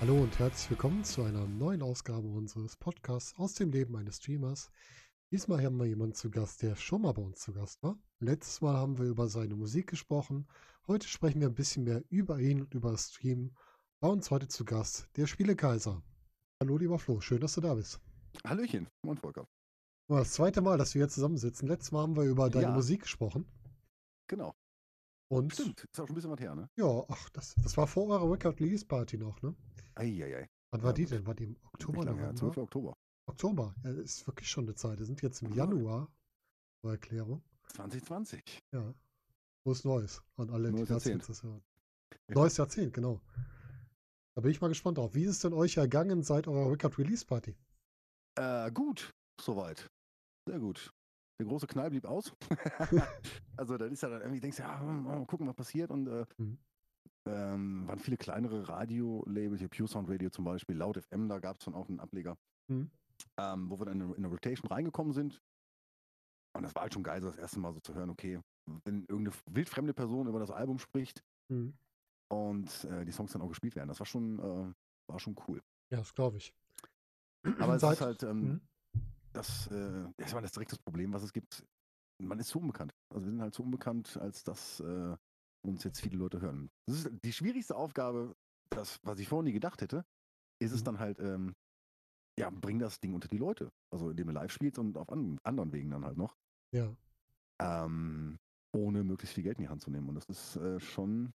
Hallo und herzlich willkommen zu einer neuen Ausgabe unseres Podcasts aus dem Leben eines Streamers. Diesmal haben wir jemanden zu Gast, der schon mal bei uns zu Gast war. Letztes Mal haben wir über seine Musik gesprochen. Heute sprechen wir ein bisschen mehr über ihn und über das Stream. Bei uns heute zu Gast der Spielekaiser. Hallo lieber Flo, schön, dass du da bist. Hallöchen, moin Volker. Das zweite Mal, dass wir hier zusammensitzen. Letztes Mal haben wir über deine Ja. Musik gesprochen. Genau. Und Stimmt, ist auch schon ein bisschen was her, ne? ja, ach, das, das war vor eurer Record Release Party noch, ne? Eieiei. Wann war Ja, die denn? War die im Oktober? Lange November? 12. Oktober. Oktober. Ja, das ist wirklich schon eine Zeit. Wir sind jetzt im Ja. Januar. Zur Erklärung. 2020. Ja. Frohes Neues an alle, die Neues das Jahrzehnt. jetzt hören. Neues Jahrzehnt, genau. Da bin ich mal gespannt drauf. Wie ist es denn euch ergangen seit eurer Record Release Party? Äh, gut, soweit. Sehr gut. Der große Knall blieb aus. also, da ist ja dann irgendwie, denkst du, ja, mal gucken, was passiert. Und äh, Mhm. ähm, waren viele kleinere Radio-Labels, hier Pure Sound Radio zum Beispiel, Laut FM, da gab es dann auch einen Ableger, Mhm. ähm, wo wir dann in, in eine Rotation reingekommen sind. Und das war halt schon geil, so das erste Mal so zu hören, okay, wenn irgendeine wildfremde Person über das Album spricht, Mhm. Und äh, die Songs dann auch gespielt werden. Das war schon, äh, war schon cool. Ja, das glaube ich. Aber es Seit- ist halt, ähm, Mhm. das, äh, das war das direkt das Problem, was es gibt. Man ist zu unbekannt. Also wir sind halt zu unbekannt, als dass äh, uns jetzt viele Leute hören. Das ist die schwierigste Aufgabe, das, was ich vorher nie gedacht hätte, ist es Mhm. dann halt, ähm, ja, bring das Ding unter die Leute. Also indem du live spielst und auf an, anderen Wegen dann halt noch. Ja. Ähm, ohne möglichst viel Geld in die Hand zu nehmen. Und das ist äh, schon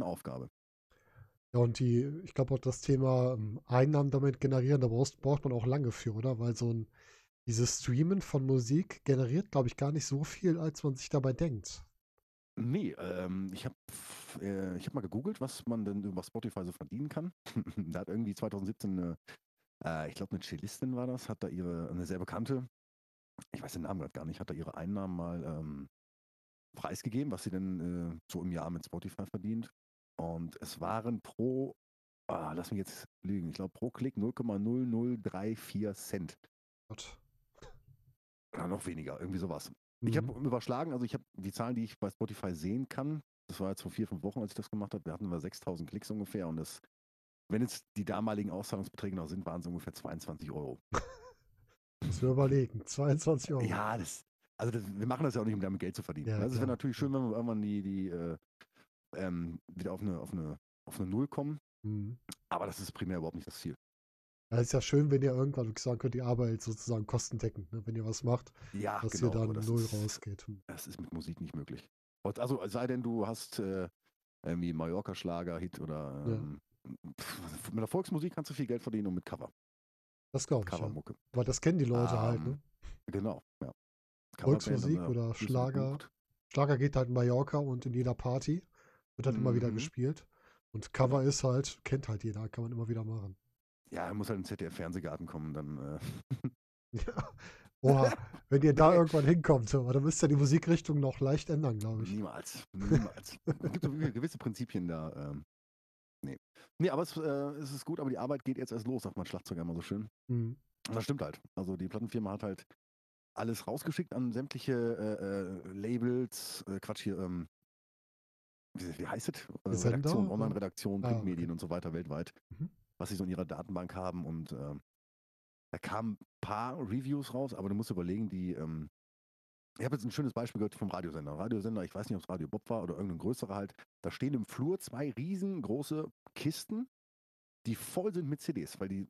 Aufgabe. Ja, und die, ich glaube auch das Thema ähm, Einnahmen damit generieren, da brauchst, braucht man auch lange für, oder? Weil so ein, dieses Streamen von Musik generiert, glaube ich, gar nicht so viel, als man sich dabei denkt. Nee, ähm, ich habe äh, ich hab mal gegoogelt, was man denn über Spotify so verdienen kann. da hat irgendwie 2017 eine, äh, ich glaube eine Cellistin war das, hat da ihre, eine sehr bekannte, ich weiß den Namen gerade gar nicht, hat da ihre Einnahmen mal ähm, preisgegeben, was sie denn äh, so im Jahr mit Spotify verdient. Und es waren pro, ah, lass mich jetzt lügen, ich glaube pro Klick 0,0034 Cent. Gott. Oder noch weniger, irgendwie sowas. Ich habe Mhm. überschlagen, also ich habe die Zahlen, die ich bei Spotify sehen kann, das war jetzt vor vier, fünf Wochen, als ich das gemacht habe, wir hatten wir 6000 Klicks ungefähr und das, wenn jetzt die damaligen Auszahlungsbeträge noch sind, waren es ungefähr 22 Euro. Muss wir überlegen. 22 Euro. Ja, das, also das, wir machen das ja auch nicht, um damit Geld zu verdienen. Ja, das wäre klar. natürlich schön, wenn wir irgendwann die, die äh, ähm, wieder auf eine, auf, eine, auf eine Null kommen, Mhm. aber das ist primär überhaupt nicht das Ziel. Ja, ist ja schön, wenn ihr irgendwann sagen könnt, die Arbeit sozusagen kostendeckend, ne? wenn ihr was macht, Ja, dass genau. ihr dann das null ist, rausgeht. Hm. Das ist mit Musik nicht möglich. Also sei denn, du hast äh, irgendwie Mallorca-Schlager-Hit oder Ja. ähm, pff, mit der Volksmusik kannst du viel Geld verdienen und mit Cover, Das glaube ich, ja. Covermucke. Weil das kennen die Leute halt, Ähm, ne? Genau, ja. Volksmusik oder Schlager. Schlager geht halt in Mallorca und in jeder Party. Wird halt immer wieder Mhm. gespielt. Und Cover ist halt, kennt halt jeder, kann man immer wieder machen. Ja, er muss halt in den ZDF-Fernsehgarten kommen, dann äh, Ja. Oha, wenn ihr da irgendwann hinkommt, so, dann müsst ihr die Musikrichtung noch leicht ändern, glaube ich. niemals. Niemals. es gibt so gewisse Prinzipien da. Ähm, nee. Nee, aber es, äh, es ist gut, aber die Arbeit geht jetzt erst los, sagt mein Schlagzeuger immer so schön. Mhm. Das stimmt halt. Also die Plattenfirma hat halt alles rausgeschickt an sämtliche äh, äh, Labels, äh, Quatsch hier, ähm, wie, wie heißt es? Äh, Sender, Redaktion, oder? Online-Redaktion, Ah, okay. Printmedien und so weiter weltweit, Mhm. was sie so in ihrer Datenbank haben. Und äh, da kamen ein paar Reviews raus, aber du musst überlegen, die, ähm, ich habe jetzt ein schönes Beispiel gehört vom Radiosender. Radiosender, ich weiß nicht, ob es Radio Bob war oder irgendein größerer halt, da stehen im Flur zwei riesengroße Kisten, die voll sind mit CDs, weil die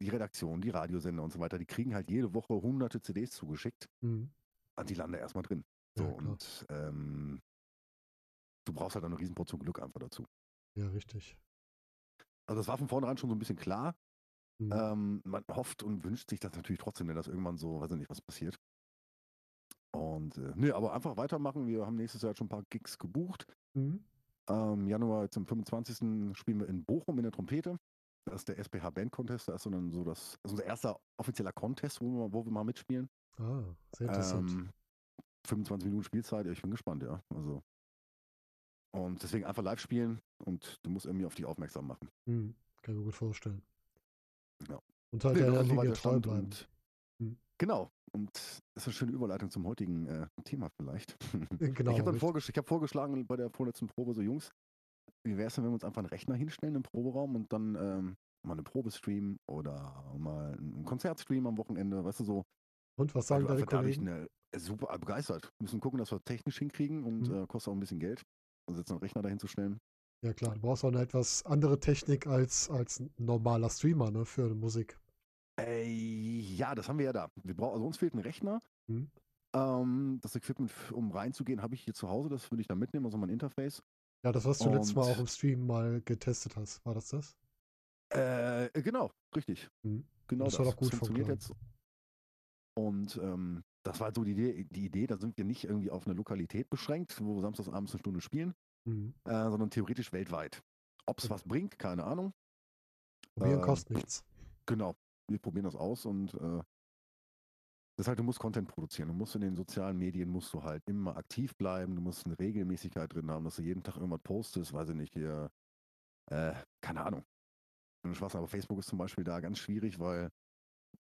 die Redaktion, die Radiosender und so weiter, die kriegen halt jede Woche hunderte CDs zugeschickt Mhm. und die landen erstmal drin. So, Ja, und ähm, du brauchst halt eine Riesenportion Glück einfach dazu. Ja, richtig. Also das war von vornherein schon so ein bisschen klar. Mhm. Ähm, man hofft und wünscht sich das natürlich trotzdem, wenn das irgendwann so, weiß ich nicht, was passiert. Und äh, nö, aber einfach weitermachen. Wir haben nächstes Jahr schon ein paar Gigs gebucht. Mhm. Ähm, Januar, jetzt am 25. spielen wir in Bochum in der Trompete. Das ist der SPH Band Contest. Das ist so, dann so das, das ist unser erster offizieller Contest, wo wir, wo wir mal mitspielen. Ah, sehr interessant. Ähm, 25 Minuten Spielzeit, ja, ich bin gespannt, ja. Also. Und deswegen einfach live spielen und du musst irgendwie auf dich aufmerksam machen. Mhm. kann ich mir gut vorstellen. Ja. Und halt Nee, der Linie treu bleiben. und Hm. genau. Und das ist eine schöne Überleitung zum heutigen äh, Thema vielleicht. Genau. ich habe ich hab vorgeschlagen bei der vorletzten Probe so, Jungs, wie wäre es denn, wenn wir uns einfach einen Rechner hinstellen im Proberaum und dann ähm, mal eine Probe streamen oder mal ein Konzert streamen am Wochenende, weißt du so. Und was sagen du deine Kollegen? eine, äh, super begeistert. Wir müssen gucken, dass wir technisch hinkriegen und Mhm. äh, kostet auch ein bisschen Geld. Also jetzt einen Rechner dahin zu stellen. Ja klar, du brauchst auch eine etwas andere Technik als, als ein normaler Streamer, ne, für Musik. Äh, ja, das haben wir ja da. Wir brauchen, also uns fehlt ein Rechner. Mhm. Ähm, das Equipment, um reinzugehen, habe ich hier zu Hause. Das würde ich da mitnehmen, also mein Interface. Ja, das, was du letztes Mal Und- auch im Stream mal getestet hast, war das das? Äh, genau, richtig. Mhm. Genau Das das. funktioniert jetzt. Und ähm, das war so die Idee, die Idee, da sind wir nicht irgendwie auf eine Lokalität beschränkt, wo wir samstags abends eine Stunde spielen, Mhm. äh, sondern theoretisch weltweit. Ob es Okay. was bringt, keine Ahnung. Probieren Ähm, kostet nichts. Genau, wir probieren das aus und äh, das ist halt, du musst Content produzieren. Du musst in den sozialen Medien musst du halt immer aktiv bleiben, du musst eine Regelmäßigkeit drin haben, dass du jeden Tag irgendwas postest, weiß ich nicht, hier, äh, keine Ahnung. Spaß, aber Facebook ist zum Beispiel da ganz schwierig, weil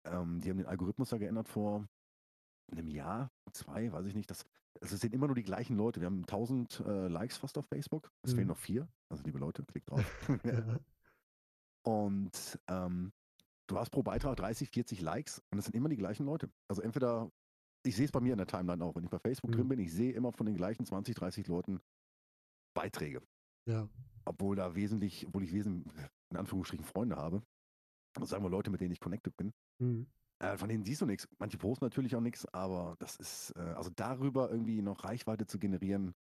ähm, die haben den Algorithmus da geändert vor einem Jahr, zwei, weiß ich nicht. Das, also es sind immer nur die gleichen Leute. Wir haben 1000 äh, Likes fast auf Facebook. Es Mhm. fehlen noch vier. Also liebe Leute, klickt drauf. Ja. Und ähm, du hast pro Beitrag 30, 40 Likes und es sind immer die gleichen Leute. Also entweder, ich sehe es bei mir in der Timeline auch, wenn ich bei Facebook drin Mhm. bin, ich sehe immer von den gleichen 20, 30 Leuten Beiträge. ja. Obwohl da wesentlich, obwohl ich wesentlich, in Anführungsstrichen, Freunde habe. Also sagen wir Leute, mit denen ich connected bin. Mhm. Äh, von denen siehst du nichts. Manche posten natürlich auch nichts, aber das ist, äh, also darüber irgendwie noch Reichweite zu generieren,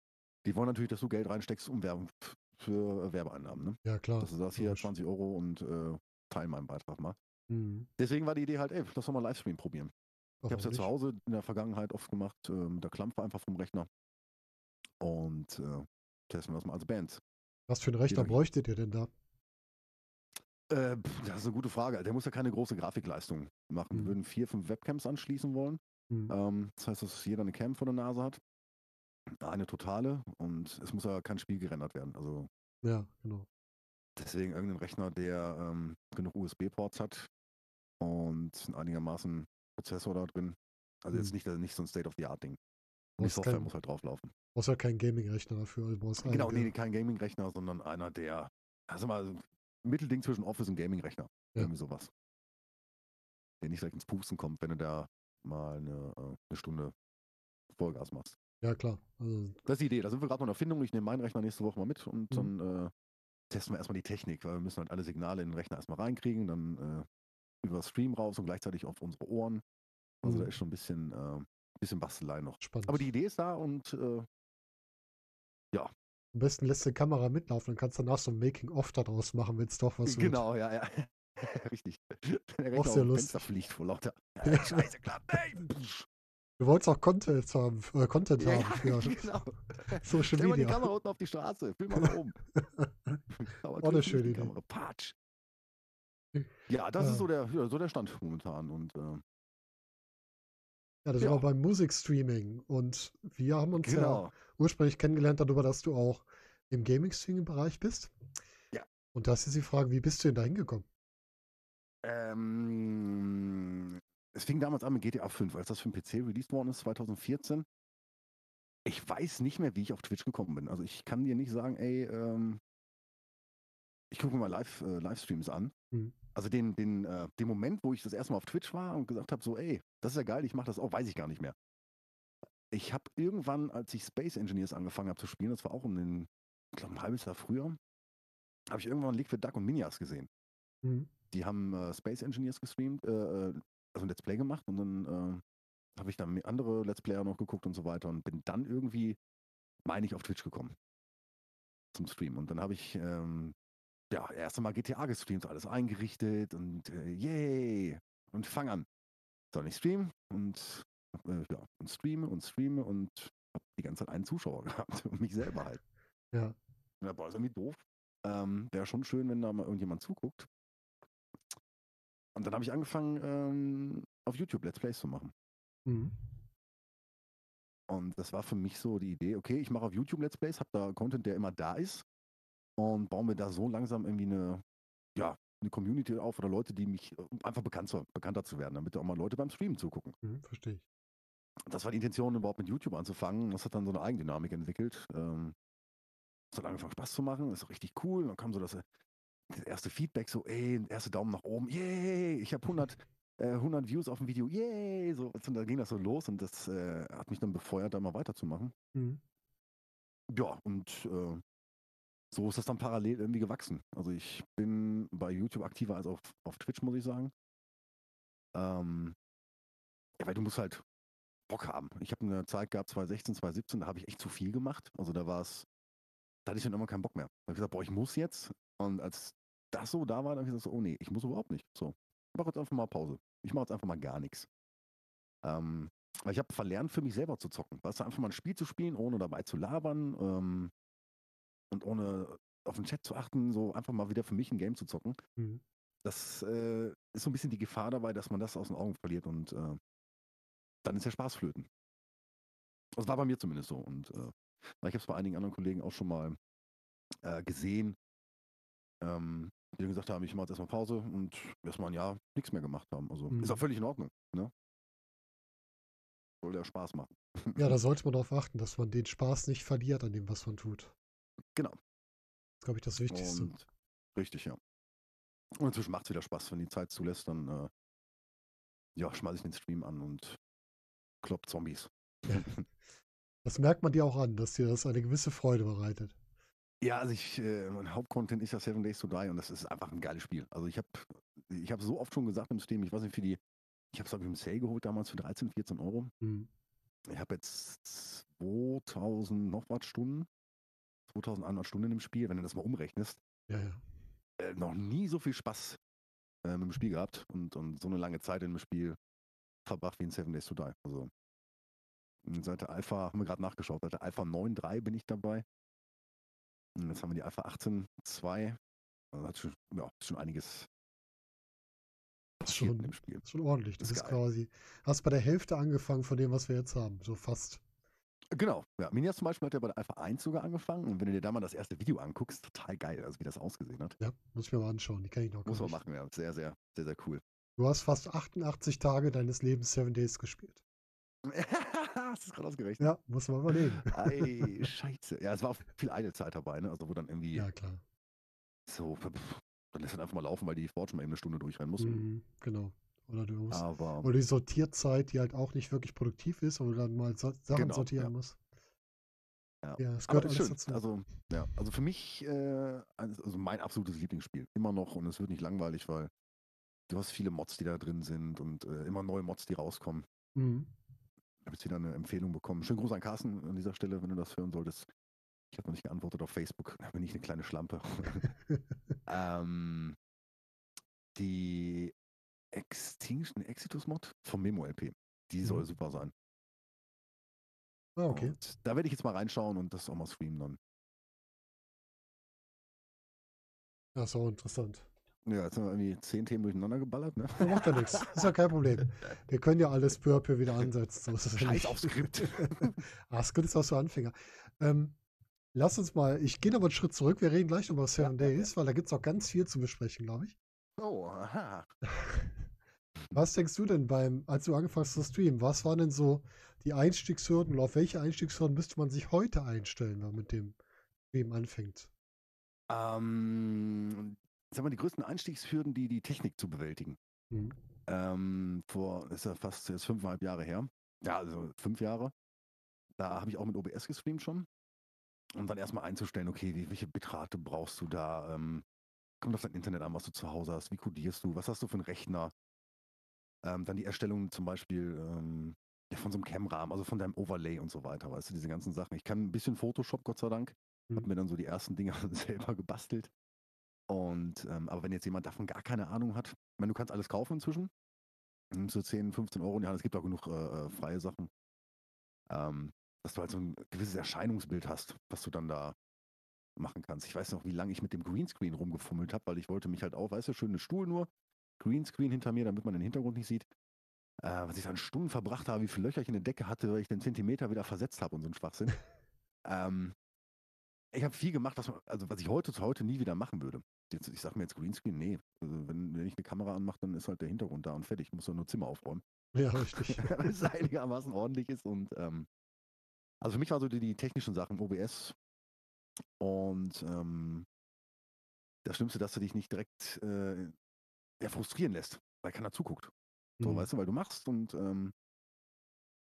die wollen natürlich, dass du Geld reinsteckst, um Werbung für Werbeeinnahmen. Ne? ja, klar. Dass du sagst, hier logisch. 20 Euro und äh, teil meinen Beitrag mal. Mhm. Deswegen war die Idee halt, ey, lass doch mal Livestream probieren. Ich habe es ja zu? Hause in der Vergangenheit oft gemacht, äh, mit der Klampe einfach vom Rechner. Und äh, testen wir das mal als Band. Was für einen Rechner bräuchtet ihr denn da? Äh, das ist eine gute Frage. Der muss ja keine große Grafikleistung machen. Wir Mhm. würden vier, fünf Webcams anschließen wollen. Mhm. Ähm, das heißt, dass jeder eine Cam vor der Nase hat. Eine totale und es muss ja kein Spiel gerendert werden. Also Ja, genau. deswegen irgendein Rechner, der ähm, genug USB-Ports hat und einen einigermaßen Prozessor da drin. Also jetzt Mhm. nicht, nicht so ein State-of-the-Art-Ding. Die Software kein, muss halt drauflaufen. brauchst ja keinen Gaming-Rechner dafür. Also brauchst einen, Genau, der- nee, kein Gaming-Rechner, sondern einer, der, also mal, Mittelding zwischen Office und Gaming-Rechner. Ja. Irgendwie sowas. Der nicht direkt ins Pusten kommt, wenn du da mal eine, äh, eine Stunde Vollgas machst. Ja, klar. Also, Das ist die Idee. Da sind wir gerade noch in Erfindung. Ich nehme meinen Rechner nächste Woche mal mit und Mhm. dann äh, testen wir erstmal die Technik, weil wir müssen halt alle Signale in den Rechner erstmal reinkriegen, dann äh, über Stream raus und gleichzeitig auf unsere Ohren. Also da Mhm. ist schon ein bisschen, äh, bisschen Bastelei noch. spannend. Aber die Idee ist da und äh, Am besten lässt die Kamera mitlaufen, dann kannst du danach so ein Making-of daraus machen, wenn es doch was wird. genau, ja, ja. Richtig. Der Auch sehr lustig. Fenster fliegt vor lauter. Ja. Äh, Scheiße, klappt nicht. Du wolltest auch Content haben, äh, Content Ja, haben für ja, genau. Social Stell mal die Media. Kamera unten auf die Straße. Film mal nach oben. Aber Auch eine schöne Idee. Kamera. Patsch. Ja, das Ja. ist so der, so der Stand momentan. Und äh, Ja, das Ja. wir beim Musikstreaming. Und wir haben uns ja genau. ursprünglich kennengelernt darüber, dass du auch im Gaming-Streaming-Bereich bist. Ja. Und das ist die Frage, wie bist du denn da hingekommen? Ähm, es fing damals an mit GTA 5, als das für den PC released worden ist, 2014. Ich weiß nicht mehr, wie ich auf Twitch gekommen bin. Also ich kann dir nicht sagen, ey, ähm, ich gucke mir mal Live, äh, Livestreams an. Mhm. Also den, den, äh, den Moment, wo ich das erste Mal auf Twitch war und gesagt habe, so, ey, das ist ja geil, ich mache das auch, weiß ich gar nicht mehr. Ich habe irgendwann, als ich Space Engineers angefangen habe zu spielen, das war auch um den, ich glaube ein halbes Jahr früher, habe ich irgendwann Liquid Duck und Minias gesehen Mhm. die haben äh, Space Engineers gestreamt, äh, äh, also ein Let's Play gemacht und dann äh, habe ich dann andere Let's Player noch geguckt und so weiter und bin dann irgendwie, meine ich, auf Twitch gekommen zum Stream. Und dann habe ich ähm, ja erst einmal GTA gestreamt, alles eingerichtet und äh, yay und fang an. So, und ich stream und äh, ja, und streame und streame und habe die ganze Zeit einen Zuschauer gehabt und mich selber halt. Ja. Ja, boah, ist irgendwie doof. Ähm, Wäre schon schön, wenn da mal irgendjemand zuguckt. Und dann habe ich angefangen, ähm, auf YouTube Let's Plays zu machen. Mhm. Und das war für mich so die Idee, okay, ich mache auf YouTube Let's Plays, habe da Content, der immer da ist und baue mir da so langsam irgendwie eine, ja, eine Community auf oder Leute, die mich, um einfach bekannt zu, bekannter zu werden, damit auch mal Leute beim Streamen zugucken. Mhm, verstehe ich. Das war die Intention, überhaupt mit YouTube anzufangen. Das hat dann so eine Eigendynamik entwickelt. Ähm, es hat angefangen Spaß zu machen, ist auch richtig cool. Und dann kam so das, das erste Feedback, so, ey, erste Daumen nach oben, yay, ich habe 100, äh, 100 Views auf dem Video, yay, so, und dann ging das so los und das äh, hat mich dann befeuert, da mal weiterzumachen. Mhm. Ja, und äh, so ist das dann parallel irgendwie gewachsen. Also ich bin bei YouTube aktiver als auf, auf Twitch, muss ich sagen. Ähm, ja, weil du musst halt Bock haben. Ich habe eine Zeit gehabt, 2016, 2017, da habe ich echt zu viel gemacht. Also da war es, da hatte ich dann immer keinen Bock mehr. Da habe ich gesagt, boah, ich muss jetzt. Und als das so da war, dann habe ich gesagt, oh nee, ich muss überhaupt nicht. So, ich mache jetzt einfach mal Pause. Ich mache jetzt einfach mal gar nichts. Ähm, weil ich habe verlernt, für mich selber zu zocken. Weißt du, einfach mal ein Spiel zu spielen, ohne dabei zu labern ähm, und ohne auf den Chat zu achten, so einfach mal wieder für mich ein Game zu zocken. Mhm. Das äh, ist so ein bisschen die Gefahr dabei, dass man das aus den Augen verliert und äh, dann ist der Spaß flöten. Das war bei mir zumindest so. Und äh, ich habe es bei einigen anderen Kollegen auch schon mal äh, gesehen, ähm, die dann gesagt haben, ich mache jetzt erstmal Pause und erstmal ein Jahr nichts mehr gemacht haben. Also Mhm. ist auch völlig in Ordnung. Ne? Soll ja Spaß machen. Ja, da sollte man darauf achten, dass man den Spaß nicht verliert an dem, was man tut. Genau. Das ist, glaube ich, das Wichtigste. Und richtig, ja. Und inzwischen macht es wieder Spaß, wenn die Zeit zulässt, dann äh, ja, schmeiße ich den Stream an und klopp Zombies. Das merkt man dir auch an, dass dir das eine gewisse Freude bereitet. Ja, also ich, äh, mein Hauptcontent ist ja Seven Days to Die und das ist einfach ein geiles Spiel. Also ich habe ich hab so oft schon gesagt im Stream, ich weiß nicht, für die, ich habe es im Sale geholt damals für 13, 14 Euro. Mhm. Ich habe jetzt 2000 noch was Stunden, 2100 Stunden im Spiel, wenn du das mal umrechnest. Ja, ja. Äh, noch nie so viel Spaß äh, mit dem Spiel gehabt und, und so eine lange Zeit in dem Spiel verbracht wie in Seven Days to Die. Also seit der Alpha, haben wir gerade nachgeschaut, seit der Alpha 9.3 bin ich dabei. Und jetzt haben wir die Alpha 18.2. Also hat schon, ja, ist schon einiges Das ist schon, ist schon ordentlich. Das Ist ist geil. quasi, hast bei der Hälfte angefangen von dem, was wir jetzt haben. So fast. Genau, ja. Minias zum Beispiel hat ja bei der Alpha 1 sogar angefangen. Und wenn du dir da mal das erste Video anguckst, total geil, also wie das ausgesehen hat. Ja, muss ich mir mal anschauen. Die kenne ich noch gar Muss man machen, ja. Sehr, sehr, sehr, sehr cool. Du hast fast 88 Tage deines Lebens Seven Days gespielt. Hast du es gerade ausgerechnet? Ja, muss man überlegen. Ei, scheiße. Ja, es war auch viel Eidelzeit dabei, ne? Also wo dann irgendwie Ja, klar. so, pff, dann lässt dann einfach mal laufen, weil die Forge mal eben eine Stunde durchrennen muss. Mhm, genau. Oder du musst, Aber oder die Sortierzeit, die halt auch nicht wirklich produktiv ist, aber du dann mal so Sachen Genau, sortieren ja. musst. Ja. Ja, es Aber gehört alles schön. dazu. Also, ja, also für mich, äh, also mein absolutes Lieblingsspiel. Immer noch und es wird nicht langweilig, weil du hast viele Mods, die da drin sind und äh, immer neue Mods, die rauskommen. Mhm. Ich habe jetzt wieder eine Empfehlung bekommen. Schönen Gruß an Carsten an dieser Stelle, wenn du das hören solltest. Ich habe noch nicht geantwortet auf Facebook. Da bin ich eine kleine Schlampe. ähm, die Extinction Exitus Mod vom Memo LP. Die soll Mhm. super sein. ah, okay. Und da werde ich jetzt mal reinschauen und das auch mal streamen dann. Das ist auch interessant. Ja, jetzt haben wir irgendwie zehn Themen durcheinander geballert, ne? Ja, macht ja nichts. Ist ja kein Problem. Wir können ja alles peu à peu wieder ansetzen. So ist ja Scheiß nicht. auf Skript. ah, Skript ist auch so Anfänger. Ähm, lass uns mal, ich gehe noch mal einen Schritt zurück. Wir reden gleich über Seven ja, ja. Days, weil da gibt es auch ganz viel zu besprechen, glaube ich. Oh, aha. Was denkst du denn beim, als du angefangen hast zu streamen, was waren denn so die Einstiegshürden oder auf welche Einstiegshürden müsste man sich heute einstellen, wenn man mit dem Stream anfängt? Ähm, sag mal, die größten Einstiegshürden, die die Technik zu bewältigen. Mhm. Ähm, vor, ist ja fast jetzt fünfeinhalb Jahre her. Ja, also fünf Jahre. Da habe ich auch mit OBS gestreamt schon. Um dann erstmal einzustellen, okay, wie, welche Bitrate brauchst du da? Ähm, kommt auf dein Internet an, was du zu Hause hast. Wie codierst du? Was hast du für einen Rechner? Ähm, dann die Erstellung zum Beispiel ähm, ja, von so einem Cam-Rahmen, also von deinem Overlay und so weiter. Weißt du, diese ganzen Sachen. Ich kann ein bisschen Photoshop, Gott sei Dank. Habe Mhm. mir dann so die ersten Dinge selber gebastelt. Und, ähm, aber wenn jetzt jemand davon gar keine Ahnung hat, ich meine, du kannst alles kaufen inzwischen. Nimmst du 10, 15 Euro Hand, es gibt auch genug äh, äh, freie Sachen. Ähm, dass du halt so ein gewisses Erscheinungsbild hast, was du dann da machen kannst. Ich weiß noch, wie lange ich mit dem Greenscreen rumgefummelt habe, weil ich wollte mich halt auch, weißt du, schönen Stuhl nur, Greenscreen hinter mir, damit man den Hintergrund nicht sieht. Äh, was ich dann Stunden verbracht habe, wie viele Löcher ich in der Decke hatte, weil ich den Zentimeter wieder versetzt habe und so ein Schwachsinn. ähm, ich habe viel gemacht, was, also, was ich heute zu heute nie wieder machen würde. Jetzt, ich sage mir jetzt Greenscreen, nee. Also wenn, wenn ich eine Kamera anmache, dann ist halt der Hintergrund da und fertig. Ich muss doch nur Zimmer aufräumen. Ja, richtig. Damit es einigermaßen ordentlich ist. Und ähm, also für mich war so die, die technischen Sachen, OBS und ähm, das Schlimmste, dass du dich nicht direkt äh, ja, frustrieren lässt, weil keiner zuguckt. So, Mhm. weißt du, weil du machst und ähm,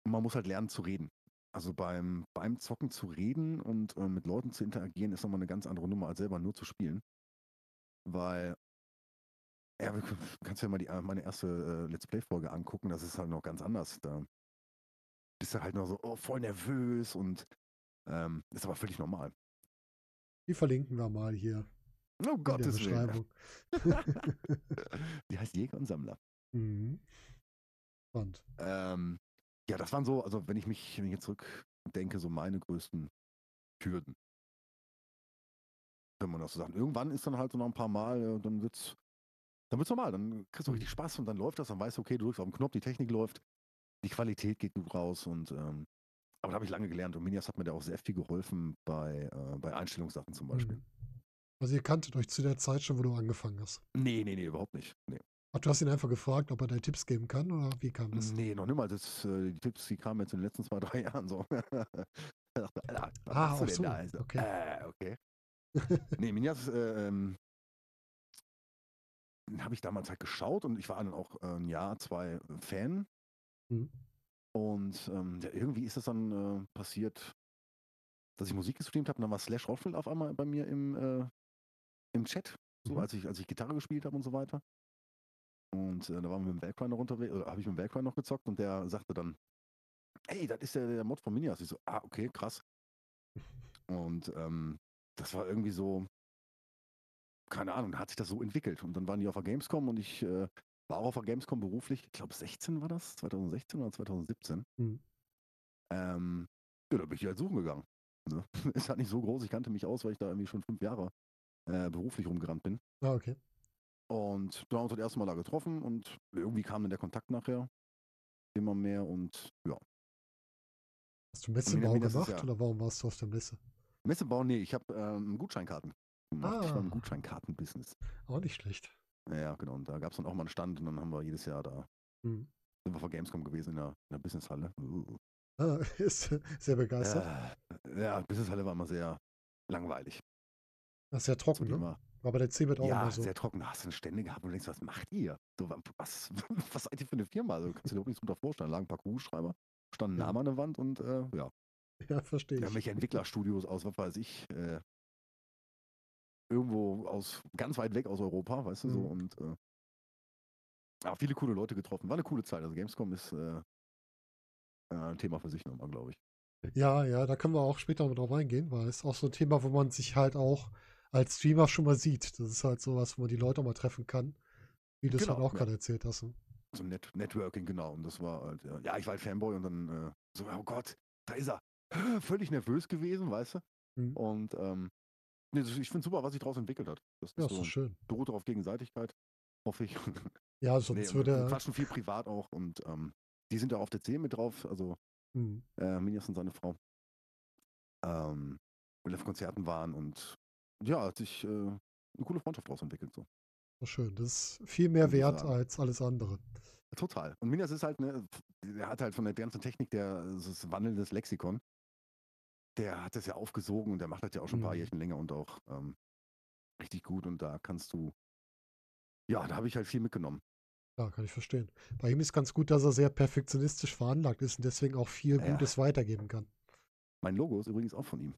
man muss halt lernen zu reden. Also beim, beim Zocken zu reden und äh, mit Leuten zu interagieren, ist nochmal eine ganz andere Nummer, als selber nur zu spielen. Weil, ja, du kannst ja mal die, äh, meine erste äh, Let's Play-Folge angucken, das ist halt noch ganz anders. Da bist du halt noch so oh, voll nervös und ähm, ist aber völlig normal. Die verlinken wir mal hier Oh Gottes Willen. Die heißt Jäger und Sammler. Mhm. Spannend. Ähm, ja, das waren so, also wenn ich mich, wenn ich jetzt zurückdenke, so meine größten Hürden. Wenn man das so sagt. Irgendwann ist dann halt so noch ein paar Mal, äh, dann wird's, dann wird's normal, dann kriegst du Mhm. richtig Spaß und dann läuft das, dann weißt du, okay, du drückst auf den Knopf, die Technik läuft, die Qualität geht gut raus und ähm, aber da habe ich lange gelernt und Minias hat mir da auch sehr viel geholfen bei, äh, bei Einstellungssachen zum Beispiel. Mhm. Also ihr kanntet euch zu der Zeit schon, wo du angefangen hast. Nee, nee, nee, überhaupt nicht. Nee. Ach, du hast ihn einfach gefragt, ob er dir Tipps geben kann oder wie kam das? Nee, noch nimmer. Das, äh, die Tipps, die kamen jetzt in den letzten zwei, drei Jahren so. Dachte, Alter, was Ah, auch so, da? Also, okay. Äh, okay. nee, Minjas äh, ähm, habe ich damals halt geschaut und ich war dann auch äh, ein Jahr, zwei Fan. Mhm. Und ähm, irgendwie ist es dann äh, passiert, dass ich Musik gestreamt habe und dann war Slash Rockfield auf einmal bei mir im, äh, im Chat, so Mhm. als ich, als ich Gitarre gespielt habe und so weiter. Und äh, da waren wir mit dem Valkyrie noch unterwegs, oder habe ich mit dem Valkyrie noch gezockt und der sagte dann, ey, das ist der, der Mod von Minias. Ich so, ah, okay, krass. Und ähm, das war irgendwie so, keine Ahnung, da hat sich das so entwickelt. Und dann waren die auf der Gamescom und ich äh, war auch auf der Gamescom beruflich, ich glaube 16 war das, 2016 oder 2017. Mhm. Ähm, ja, da bin ich halt suchen gegangen. Ne? Ist halt nicht so groß, ich kannte mich aus, weil ich da irgendwie schon fünf Jahre äh, beruflich rumgerannt bin. Ah, okay. Und da haben wir uns das erste Mal da getroffen und irgendwie kam dann der Kontakt nachher immer mehr und ja. Hast du Messebau gemacht ja- oder warum warst du auf der Messe? Messebau, nee, ich habe ähm, Gutscheinkarten gemacht. Ich war im Ah. Gutscheinkartenbusiness. Auch nicht schlecht. Ja, ja, genau. Und da gab es dann auch mal einen Stand und dann haben wir jedes Jahr da, Mhm. sind wir vor Gamescom gewesen in der, in der Businesshalle. Uh. Ah, ist sehr begeistert. Äh, ja, Businesshalle war immer sehr langweilig. Das ist ja So trocken, ne? War bei der CeBIT auch ja, immer so. sehr trocken. Da hast du eine Stände gehabt und denkst, was macht ihr? So, wa- was, was seid ihr für eine Firma? Also, kannst du dir überhaupt nichts drunter vorstellen. Da lagen ein paar Kuhschreiber, stand ein Ja. Name an der Wand und äh, ja, Ja, verstehe ich. irgendwelche Entwicklerstudios aus, was weiß ich, äh, irgendwo aus, ganz weit weg aus Europa, weißt du, so Mhm. und äh, ja, viele coole Leute getroffen. War eine coole Zeit. Also Gamescom ist äh, äh, ein Thema für sich nochmal, glaube ich. Ja, ja, da können wir auch später mal drauf eingehen, weil es ist auch so ein Thema, wo man sich halt auch als Streamer schon mal sieht. Das ist halt sowas, wo man die Leute auch mal treffen kann, wie du es halt Genau, auch ja. gerade erzählt hast. ne? So Net Networking, genau. Und das war halt, ja, ich war halt Fanboy und dann äh, so, oh Gott, da ist er. Völlig nervös gewesen, weißt du? Mhm. Und ähm, nee, ich finde super, was sich daraus entwickelt hat. Das Ja, ist so, schön. beruht auf Gegenseitigkeit, hoffe ich. Ja, nee, sonst wir würde. quatschen viel privat auch und ähm, die sind ja auf der 10 mit drauf, also Mhm. äh, Minias und seine Frau. Ähm, und auf Konzerten waren und ja, hat sich äh, eine coole Freundschaft daraus entwickelt. So. Schön. Das ist viel mehr wert sagen. als alles andere. Total. Und Minas ist halt, ne, der hat halt von der ganzen Technik, der das wandelndes Lexikon. Der hat das ja aufgesogen und der macht das ja auch schon ein paar Mhm. Jährchen länger und auch ähm, richtig gut. Und da kannst du, ja, da habe ich halt viel mitgenommen. Ja, kann ich verstehen. Bei ihm ist ganz gut, dass er sehr perfektionistisch veranlagt ist und deswegen auch viel Ja. Gutes weitergeben kann. Mein Logo ist übrigens auch von ihm.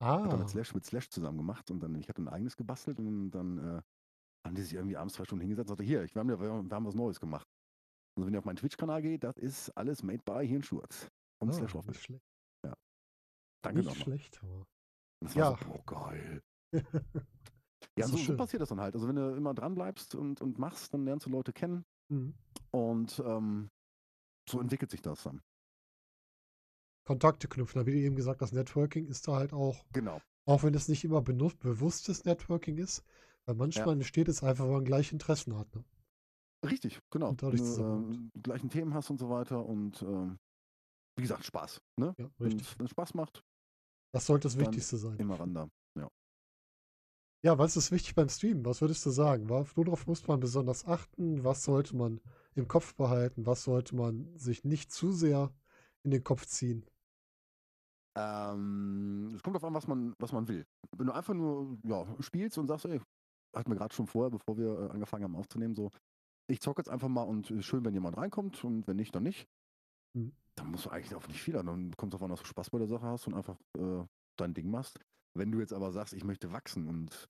Hat er Ah, mit Slash, mit Slash zusammen gemacht und dann, ich hatte ein eigenes gebastelt und dann äh, haben die sich irgendwie abends zwei Stunden hingesetzt und sagte, hier, ich, wir, haben, ja- wir haben was Neues gemacht. Also wenn ihr auf meinen Twitch-Kanal geht, das ist alles made by Hirnschurz. Und ah Slash nicht schlecht. Danke Nicht nochmal. schlecht, aber. Und das Ja. war so, oh geil. Das Ja, so, so schön. passiert das dann halt. Also wenn du immer dran bleibst und, und machst, dann lernst du Leute kennen Mhm. und ähm, so entwickelt sich das dann. Kontakte knüpfen. Wie du eben gesagt hast, Networking ist da halt auch, Genau. auch wenn es nicht immer benutzt, bewusstes Networking ist, weil manchmal entsteht es einfach, weil man gleiche Interessen hat. Ne? Richtig, genau. Und dadurch Wenn ähm, die gleichen Themen hast und so weiter und ähm, wie gesagt, Spaß. Ne? Ja, Wenn richtig. es Spaß macht, Das sollte das Wichtigste sein. immer ran da. Ja. Ja, was ist wichtig beim Streamen? Was würdest du sagen? Worauf muss man besonders achten? Was sollte man im Kopf behalten? Was sollte man sich nicht zu sehr in den Kopf ziehen? Ähm, es kommt darauf an, was man, was man will. Wenn du einfach nur ja, spielst und sagst, ey, hatten wir gerade schon vorher, bevor wir äh, angefangen haben aufzunehmen, so, ich zocke jetzt einfach mal und äh, schön, wenn jemand reinkommt und wenn nicht, dann nicht. Mhm. Dann musst du eigentlich auf nicht viel an. Dann kommt es darauf an, dass du Spaß bei der Sache hast und einfach äh, dein Ding machst. Wenn du jetzt aber sagst, ich möchte wachsen und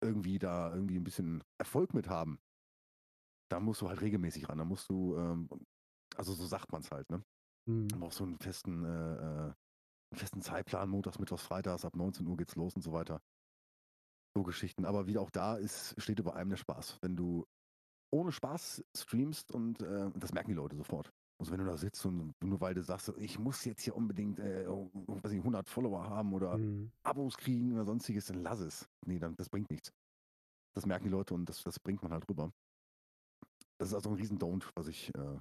irgendwie da irgendwie ein bisschen Erfolg mit haben, da musst du halt regelmäßig ran. Da musst du, ähm, also so sagt man es halt, ne? Mhm. Du brauchst so einen festen, äh, äh, einen festen Zeitplan, montags, mittwochs, freitags, ab 19 Uhr geht's los und so weiter. So Geschichten. Aber wie auch da ist, steht über einem der Spaß. Wenn du ohne Spaß streamst und äh, das merken die Leute sofort. Also wenn du da sitzt und nur weil du sagst, ich muss jetzt hier unbedingt äh, weiß nicht, 100 Follower haben oder Mhm. Abos kriegen oder sonstiges, dann lass es. Nee, dann, das bringt nichts. Das merken die Leute und das, das bringt man halt rüber. Das ist also ein riesen Don't, was ich, äh,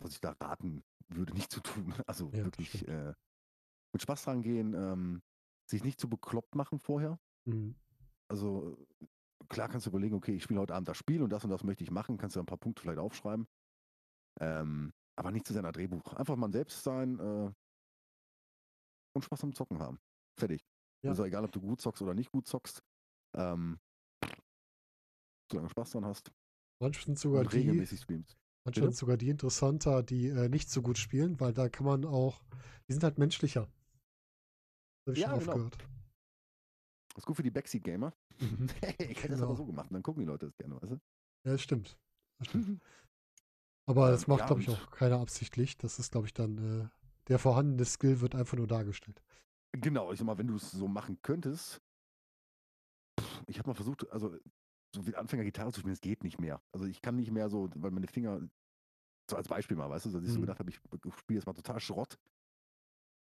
was ich da raten würde, nicht zu tun. Also Ja, wirklich äh, mit Spaß dran gehen, ähm, sich nicht zu bekloppt machen vorher. Mhm. Also klar kannst du überlegen, okay, ich spiele heute Abend das Spiel und das und das möchte ich machen, kannst du ein paar Punkte vielleicht aufschreiben. Ähm, aber nicht zu seiner Drehbuch. Einfach mal selbst sein äh, und Spaß am Zocken haben. Fertig. Ja. Also egal, ob du gut zockst oder nicht gut zockst. Ähm, solange du Spaß dran hast Manche sind sogar und die, regelmäßig streamst. Sind sogar die interessanter, die äh, nicht so gut spielen, weil da kann man auch, die sind halt menschlicher. Das habe ich Ja, schon genau. aufgehört. Das ist gut für die Backseat-Gamer. Mhm. Hey, ich hätte das Genau. aber so gemacht. Dann gucken die Leute das gerne, weißt du? Ja, das stimmt. Das stimmt. Aber das macht, ja, glaube ich, auch keiner absichtlich. Das ist, glaube ich, dann, äh, der vorhandene Skill wird einfach nur dargestellt. Genau, ich sag mal, wenn du es so machen könntest, pff, ich habe mal versucht, also so wie Anfänger Gitarre zu spielen, es geht nicht mehr. Also ich kann nicht mehr so, weil meine Finger, so als Beispiel mal, weißt du, dass ich so Mhm. gedacht habe, ich spiele jetzt mal total Schrott.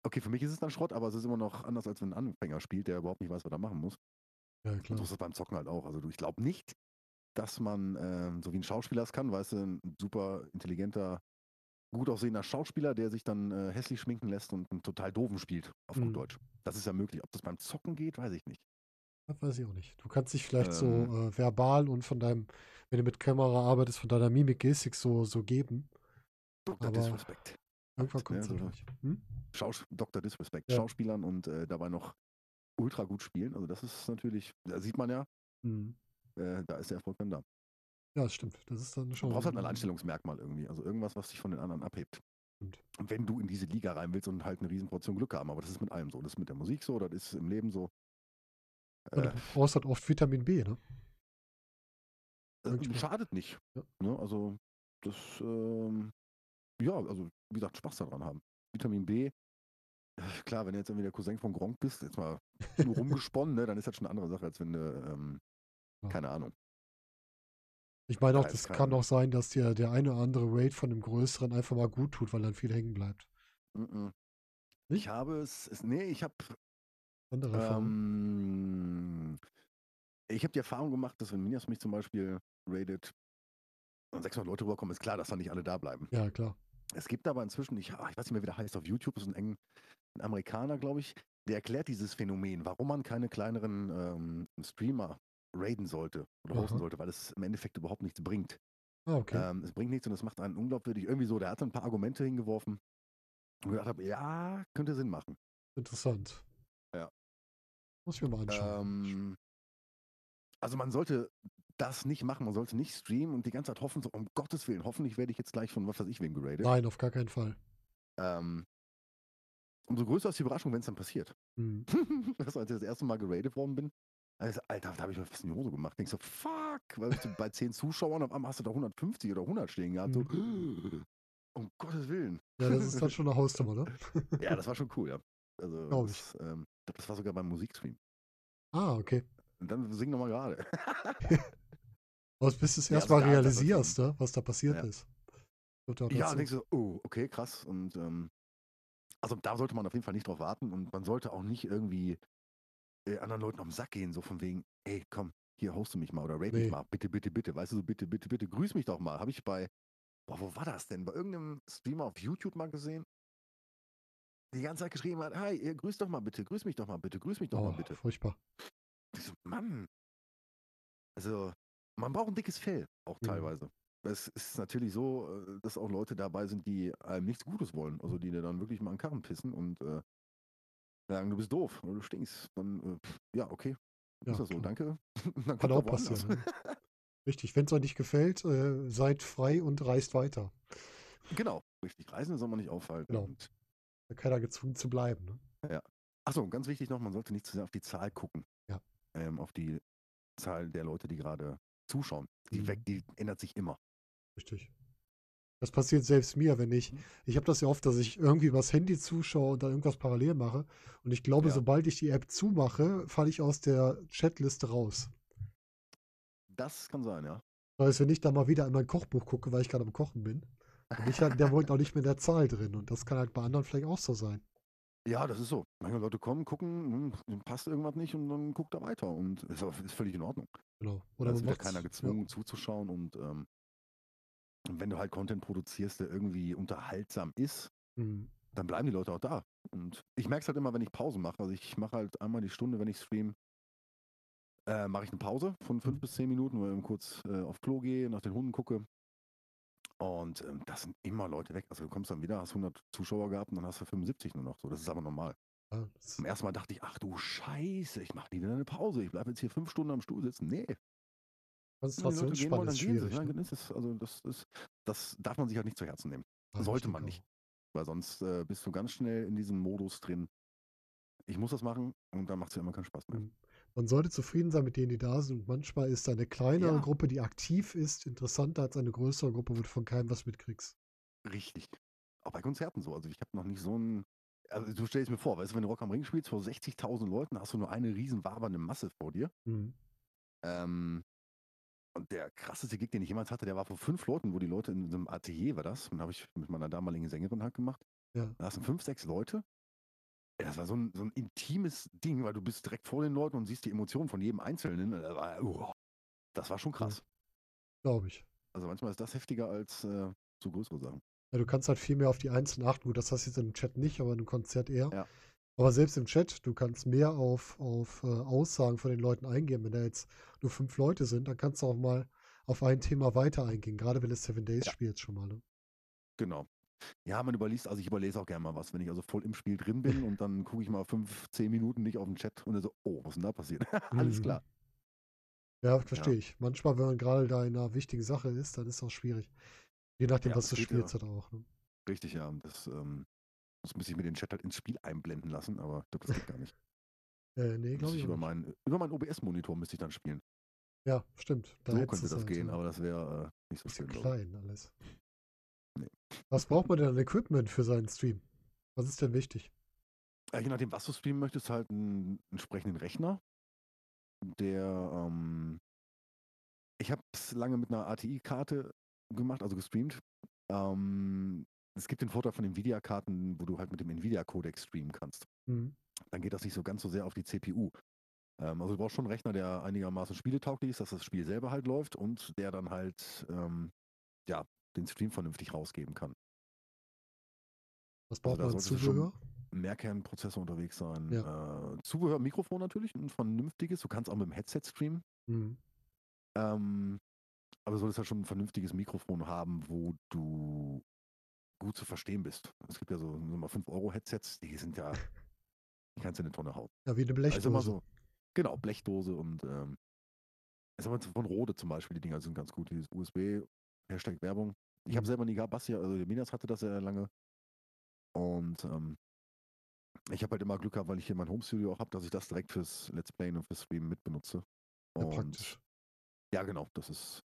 Okay, für mich ist es dann Schrott, aber es ist immer noch anders, als wenn ein Anfänger spielt, der überhaupt nicht weiß, was er machen muss. Ja, Und klar. so ist es beim Zocken halt auch. Also ich glaube nicht, dass man, ähm, so wie ein Schauspieler es kann, weißt du, ein super intelligenter, gut aussehender Schauspieler, der sich dann äh, hässlich schminken lässt und einen total doofen spielt, auf Mhm. gut Deutsch. Das ist ja möglich. Ob das beim Zocken geht, weiß ich nicht. Das weiß ich auch nicht. Du kannst dich vielleicht so Ähm. äh, verbal und von deinem, wenn du mit Kamera arbeitest, von deiner Mimik, Gestik so, so geben. Dr. Disrespect. Irgendwann Ja, kommt es so- dann durch. Hm? Schaus Dr. Disrespect. Ja. Schauspielern und äh, dabei noch ultra gut spielen. Also das ist natürlich, da sieht man ja, Hm. äh, da ist der Erfolg dann da. Ja, das stimmt. Das ist dann Du schon. brauchst halt ein Alleinstellungsmerkmal irgendwie. Also irgendwas, was dich von den anderen abhebt. Stimmt. Und wenn du in diese Liga rein willst und halt eine Riesenportion Glück haben, aber das ist mit allem so. Das ist mit der Musik so, das ist im Leben so. Äh, du brauchst halt oft Vitamin B, ne? äh, schadet nicht. Ja. Ne? Also das, ähm, ja, also wie gesagt, Spaß daran haben. Vitamin B, äh, klar, wenn du jetzt irgendwie der Cousin von Gronk bist, jetzt mal nur rumgesponnen, ne, dann ist das schon eine andere Sache, als wenn du, ähm, Ja. keine Ahnung. Ich meine auch, Ja, das kann kein- auch sein, dass dir der eine oder andere Raid von dem größeren einfach mal gut tut, weil dann viel hängen bleibt. Mhm. Nicht? Ich habe es, es nee, ich habe Andere Erfahrungen. ähm, ich habe die Erfahrung gemacht, dass wenn Minas mich zum Beispiel raidet und 600 Leute rüberkommen, ist klar, dass dann nicht alle da bleiben. Ja, klar. Es gibt aber inzwischen, ich, ah, ich weiß nicht mehr, wie der heißt auf YouTube, ist ein, Eng, ein Amerikaner, glaube ich, der erklärt dieses Phänomen, warum man keine kleineren ähm, Streamer raiden sollte oder hosten Aha. sollte, weil es im Endeffekt überhaupt nichts bringt. Ah, okay. Ähm, es bringt nichts und es macht einen unglaubwürdig. Irgendwie so, der hat ein paar Argumente hingeworfen und gedacht habe, ja, könnte Sinn machen. Interessant. ja. Muss ich mir mal anschauen. Ähm, also man sollte das nicht machen, man sollte nicht streamen und die ganze Zeit hoffen, so um Gottes Willen, hoffentlich werde ich jetzt gleich von was weiß ich wem geradet. Nein, auf gar keinen Fall. Ähm, umso größer ist die Überraschung, wenn es dann passiert. Hm. weißt du, als ich das erste Mal geradet worden bin, also, Alter, da habe ich mir fast in die Hose gemacht. Denkst so, fuck, weil du bei 10 Zuschauern auf einmal hast du da 150 oder 100 stehen gehabt. So, um Gottes Willen. Ja, das ist dann schon eine Hausnummer, ne? Ja, das war schon cool, ja. Also, ich. das, ähm, ich glaub, das war sogar beim Musikstream. Ah, okay. Und dann sing nochmal gerade. Aber bis du es Ja, erstmal also da- realisierst, ne, was da passiert Ja. ist. Ja, dann denkst du, oh, okay, krass. Und ähm, also da sollte man auf jeden Fall nicht drauf warten und man sollte auch nicht irgendwie äh, anderen Leuten auf den Sack gehen, so von wegen, ey, komm, hier hoste mich mal oder rate Nee. mich mal, bitte, bitte, bitte, weißt du, so bitte, bitte, bitte, grüß mich doch mal. Habe ich bei, boah, wo war das denn? Bei irgendeinem Streamer auf YouTube mal gesehen? Die ganze Zeit geschrieben hat, hi, ihr grüßt doch mal bitte, grüß mich doch mal bitte, grüß mich doch Oh, mal bitte. furchtbar. Ich so, Mann. Also, man braucht ein dickes Fell, auch Mhm. teilweise. Es ist natürlich so, äh, dass auch Leute dabei sind, die einem nichts Gutes wollen. Also die dir dann wirklich mal an Karren pissen und äh, sagen, du bist doof oder du stinkst. Dann, äh, ja, okay. Ja, ist das so, klar. danke. dann Kann auch passieren. Ne? Richtig, wenn es euch nicht gefällt, äh, seid frei und reist weiter. Genau, richtig. Reisen soll man nicht aufhalten. Genau. Und, Da kann keiner gezwungen zu bleiben. Ne? achso, ganz wichtig noch, man sollte nicht zu sehr auf die Zahl gucken. Ja. Ähm, auf die Zahl der Leute, die gerade zuschauen. Die, Mhm. weg, die ändert sich immer. Richtig. Das passiert selbst mir, wenn ich, Mhm. ich habe das ja oft, dass ich irgendwie übers Handy zuschaue und dann irgendwas parallel mache. Und ich glaube, Ja. sobald ich die App zumache, falle ich aus der Chatliste raus. Das kann sein, ja. Das heißt, wenn ich da mal wieder in mein Kochbuch gucke, weil ich gerade am Kochen bin, bin ich halt der Moment auch nicht mehr in der Zahl drin. Und das kann halt bei anderen vielleicht auch so sein. Ja, das ist so. Manche Leute kommen, gucken, hm, passt irgendwas nicht und dann guckt er weiter und ist, ist völlig in Ordnung. Genau. Da Oder ist man wieder keiner gezwungen zuzuschauen und ähm, wenn du halt Content produzierst, der irgendwie unterhaltsam ist, Ja. Mhm. dann bleiben die Leute auch da. Und ich merke es halt immer, wenn ich Pause mache. Also ich mache halt einmal die Stunde, wenn ich stream, äh, mache ich eine Pause von fünf Mhm. bis zehn Minuten, weil ich eben kurz äh, auf Klo gehe, nach den Hunden gucke. Und ähm, das sind immer Leute weg. Also du kommst dann wieder, hast 100 Zuschauer gehabt und dann hast du 75 nur noch so. Das ist aber normal. Ja, das, Zum ersten Mal dachte ich, ach du Scheiße, ich mache nie wieder eine Pause. Ich bleibe jetzt hier fünf Stunden am Stuhl sitzen. Nee, wollen, Konzentrationsspanne dann ist schwierig. Ja, Ne? das ist, also das, ist, das darf man sich halt nicht zu Herzen nehmen. Ja, ich sollte man auch. nicht. Weil sonst äh, bist du ganz schnell in diesem Modus drin. Ich muss das machen und dann macht es ja immer keinen Spaß mehr. Mhm. Man sollte zufrieden sein mit denen, die da sind. Und manchmal ist eine kleinere Ja. Gruppe, die aktiv ist, interessanter als eine größere Gruppe, wo du von keinem was mitkriegst. Richtig. Auch bei Konzerten so. Also ich habe noch nicht so ein. Also du stellst mir vor, weißt du, wenn du Rock am Ring spielst vor 60.000 Leuten, hast du nur eine riesen wabernde Masse vor dir. Mhm. Ähm, und der krasseste Gig, den ich jemals hatte, der war vor fünf Leuten, wo die Leute in so einem Atelier war das. Und habe ich mit meiner damaligen Sängerin halt gemacht. Ja. Da sind fünf, sechs Leute. Ja, Das war so ein, so ein intimes Ding, weil du bist direkt vor den Leuten und siehst die Emotionen von jedem Einzelnen. Das war, uh, das war schon krass. Glaube ich. Also manchmal ist das heftiger als äh, so größere Sachen. Ja, du kannst halt viel mehr auf die Einzelnen achten. Gut, das hast du jetzt im Chat nicht, aber im Konzert eher. Ja. Aber selbst im Chat, du kannst mehr auf, auf äh, Aussagen von den Leuten eingehen. Wenn da jetzt nur fünf Leute sind, dann kannst du auch mal auf ein Thema weiter eingehen. Gerade wenn du Seven Days Ja. spielst schon mal. Ne? Genau. Ja, man überliest, also ich überlese auch gerne mal was, wenn ich also voll im Spiel drin bin und dann gucke ich mal fünf, zehn Minuten nicht auf den Chat und dann so, oh, was ist denn da passiert? Alles klar. Ja, verstehe ich. Manchmal, wenn man gerade da in einer wichtigen Sache ist, dann ist das schwierig. Je nachdem, Ja, was du geht ja. spielst, halt auch. Ne? Richtig, ja. Das, ähm, das muss ich mir den Chat halt ins Spiel einblenden lassen, aber ich glaube, das geht gar nicht. Äh, nee, Müsste glaube ich über, meinen, über meinen OBS-Monitor müsste ich dann spielen. Ja, stimmt. Da so könnte das halt, gehen, ja. aber das wäre äh, nicht so ja schön. klein alles. Nee. Was braucht man denn an Equipment für seinen Stream? Was ist denn wichtig? Äh, je nachdem, was du streamen möchtest, halt einen entsprechenden Rechner, der, ähm, ich habe es lange mit einer ATI-Karte gemacht, also gestreamt. Ähm, es gibt den Vorteil von Nvidia-Karten, wo du halt mit dem Nvidia-Codec streamen kannst. Mhm. Dann geht das nicht so ganz so sehr auf die CPU. Ähm, also du brauchst schon einen Rechner, der einigermaßen spieletauglich ist, dass das Spiel selber halt läuft und der dann halt, ähm, ja, den Stream vernünftig rausgeben kann. Was braucht da man Zubehör? Mehrkernprozessor unterwegs sein. Ja. Äh, Zubehör, Mikrofon natürlich, ein vernünftiges. Du kannst auch mit dem Headset streamen. Mhm. Ähm, aber du solltest halt schon ein vernünftiges Mikrofon haben, wo du gut zu verstehen bist. Es gibt ja so, so mal 5-Euro-Headsets, die sind ja, die kannst du in eine Tonne hauen. Ja, wie eine Also Blechdose. immer so, genau, Blechdose und ähm, mal, von Rode zum Beispiel, die Dinger sind ganz gut. Dieses USB, Hashtag Werbung. Ich habe Mhm. selber nie gehabt, Basti, also der Minas hatte das sehr lange. Und ähm, ich habe halt immer Glück gehabt, weil ich hier mein Homestudio auch habe, dass ich das direkt fürs Let's Playen und fürs Streamen mitbenutze. Ja, praktisch. ja, genau, das ist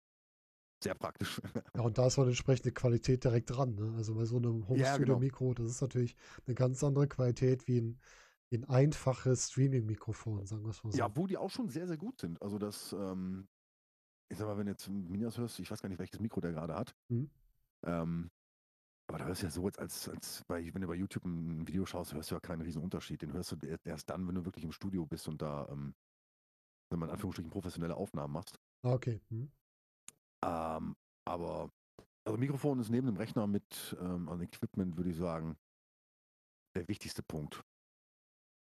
sehr praktisch. Ja, und da ist eine entsprechende Qualität direkt dran. Ne? Also bei so einem Ja, genau. Home-Studio-Mikro, das ist natürlich eine ganz andere Qualität wie ein, wie ein einfaches Streaming-Mikrofon, sagen wir es mal so. ja, wo die auch schon sehr, sehr gut sind. Also das, ähm, ich sag mal, wenn du jetzt Minas hörst, ich weiß gar nicht, welches Mikro der gerade hat. Mhm. Ähm, aber da hörst du ja so, als, als, als bei, wenn du bei YouTube ein Video schaust, hörst du ja keinen riesen Unterschied. Den hörst du erst dann, wenn du wirklich im Studio bist und da, ähm, wenn man in Anführungsstrichen professionelle Aufnahmen machst. Okay. Hm. Ähm, aber also Mikrofon ist neben dem Rechner mit ähm, an Equipment, würde ich sagen, der wichtigste Punkt.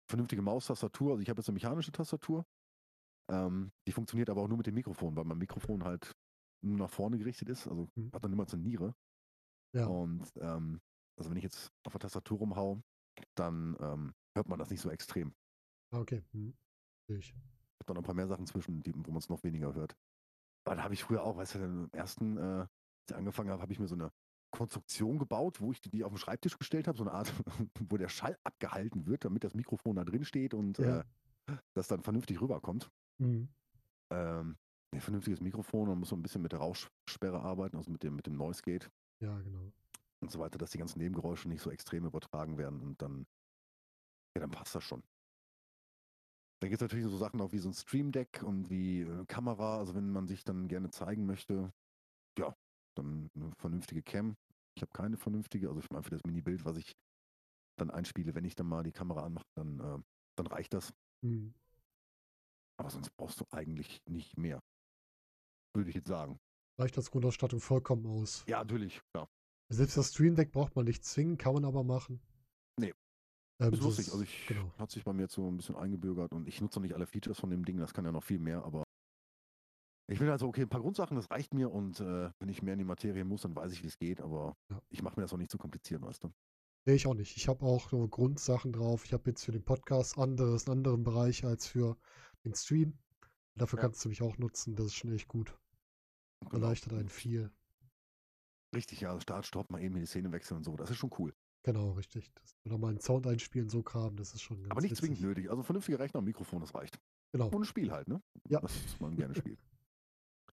Vernünftige Maustastatur, also ich habe jetzt eine mechanische Tastatur. Ähm, die funktioniert aber auch nur mit dem Mikrofon, weil mein Mikrofon halt nach vorne gerichtet ist, also Hm. hat dann immer zur Niere. Ja, Und ähm, also wenn ich jetzt auf der Tastatur rumhau, dann ähm, hört man das nicht so extrem. ah, okay. Hm. Ich. Hat dann noch ein paar mehr Sachen zwischen, die, wo man es noch weniger hört. Aber da habe ich früher auch, weißt du, im ersten, äh, als ich angefangen habe, habe ich mir so eine Konstruktion gebaut, wo ich die, die auf den Schreibtisch gestellt habe, so eine Art, wo der Schall abgehalten wird, damit das Mikrofon da drin steht und Ja. äh, das dann vernünftig rüberkommt. Hm. Ähm, ein vernünftiges Mikrofon, man muss so ein bisschen mit der Rauschsperre arbeiten, also mit dem, mit dem Noise Gate Ja, genau. und so weiter, dass die ganzen Nebengeräusche nicht so extrem übertragen werden und dann, ja, dann passt das schon. Da gibt es natürlich so Sachen auch wie so ein Stream Deck und wie äh, Kamera, also wenn man sich dann gerne zeigen möchte, ja, dann eine vernünftige Cam. Ich habe keine vernünftige, also ich meine für das Mini-Bild, was ich dann einspiele, wenn ich dann mal die Kamera anmache, dann, äh, dann reicht das. Hm. Aber sonst brauchst du eigentlich nicht mehr. Würde ich jetzt sagen. Reicht als Grundausstattung vollkommen aus. Ja, natürlich, klar. Selbst das Stream Deck braucht man nicht zwingen, kann man aber machen. Nee. Ähm, Ist das lustig. Also ich genau. hat sich bei mir jetzt so ein bisschen eingebürgert und ich nutze noch nicht alle Features von dem Ding, das kann ja noch viel mehr, aber ich bin also, okay, ein paar Grundsachen, das reicht mir und äh, wenn ich mehr in die Materie muss, dann weiß ich, wie es geht, aber Ja. ich mache mir das auch nicht zu kompliziert, weißt du? Nee, ich auch nicht. Ich habe auch nur Grundsachen drauf. Ich habe jetzt für den Podcast anderes, einen anderen Bereich als für den Stream. Dafür Ja. kannst du mich auch nutzen. Das ist schon echt gut. Genau. Erleichtert einen viel. Richtig, ja, also Start, Stopp, mal eben die Szene wechseln und so, das ist schon cool. Genau, richtig. Das, oder mal einen Sound einspielen, so Kram, das ist schon ganz aber nicht witzig. zwingend nötig. Also vernünftiger Rechner und Mikrofon, das reicht. Genau. Und ein Spiel halt, ne? Ja. Das man gerne spielt.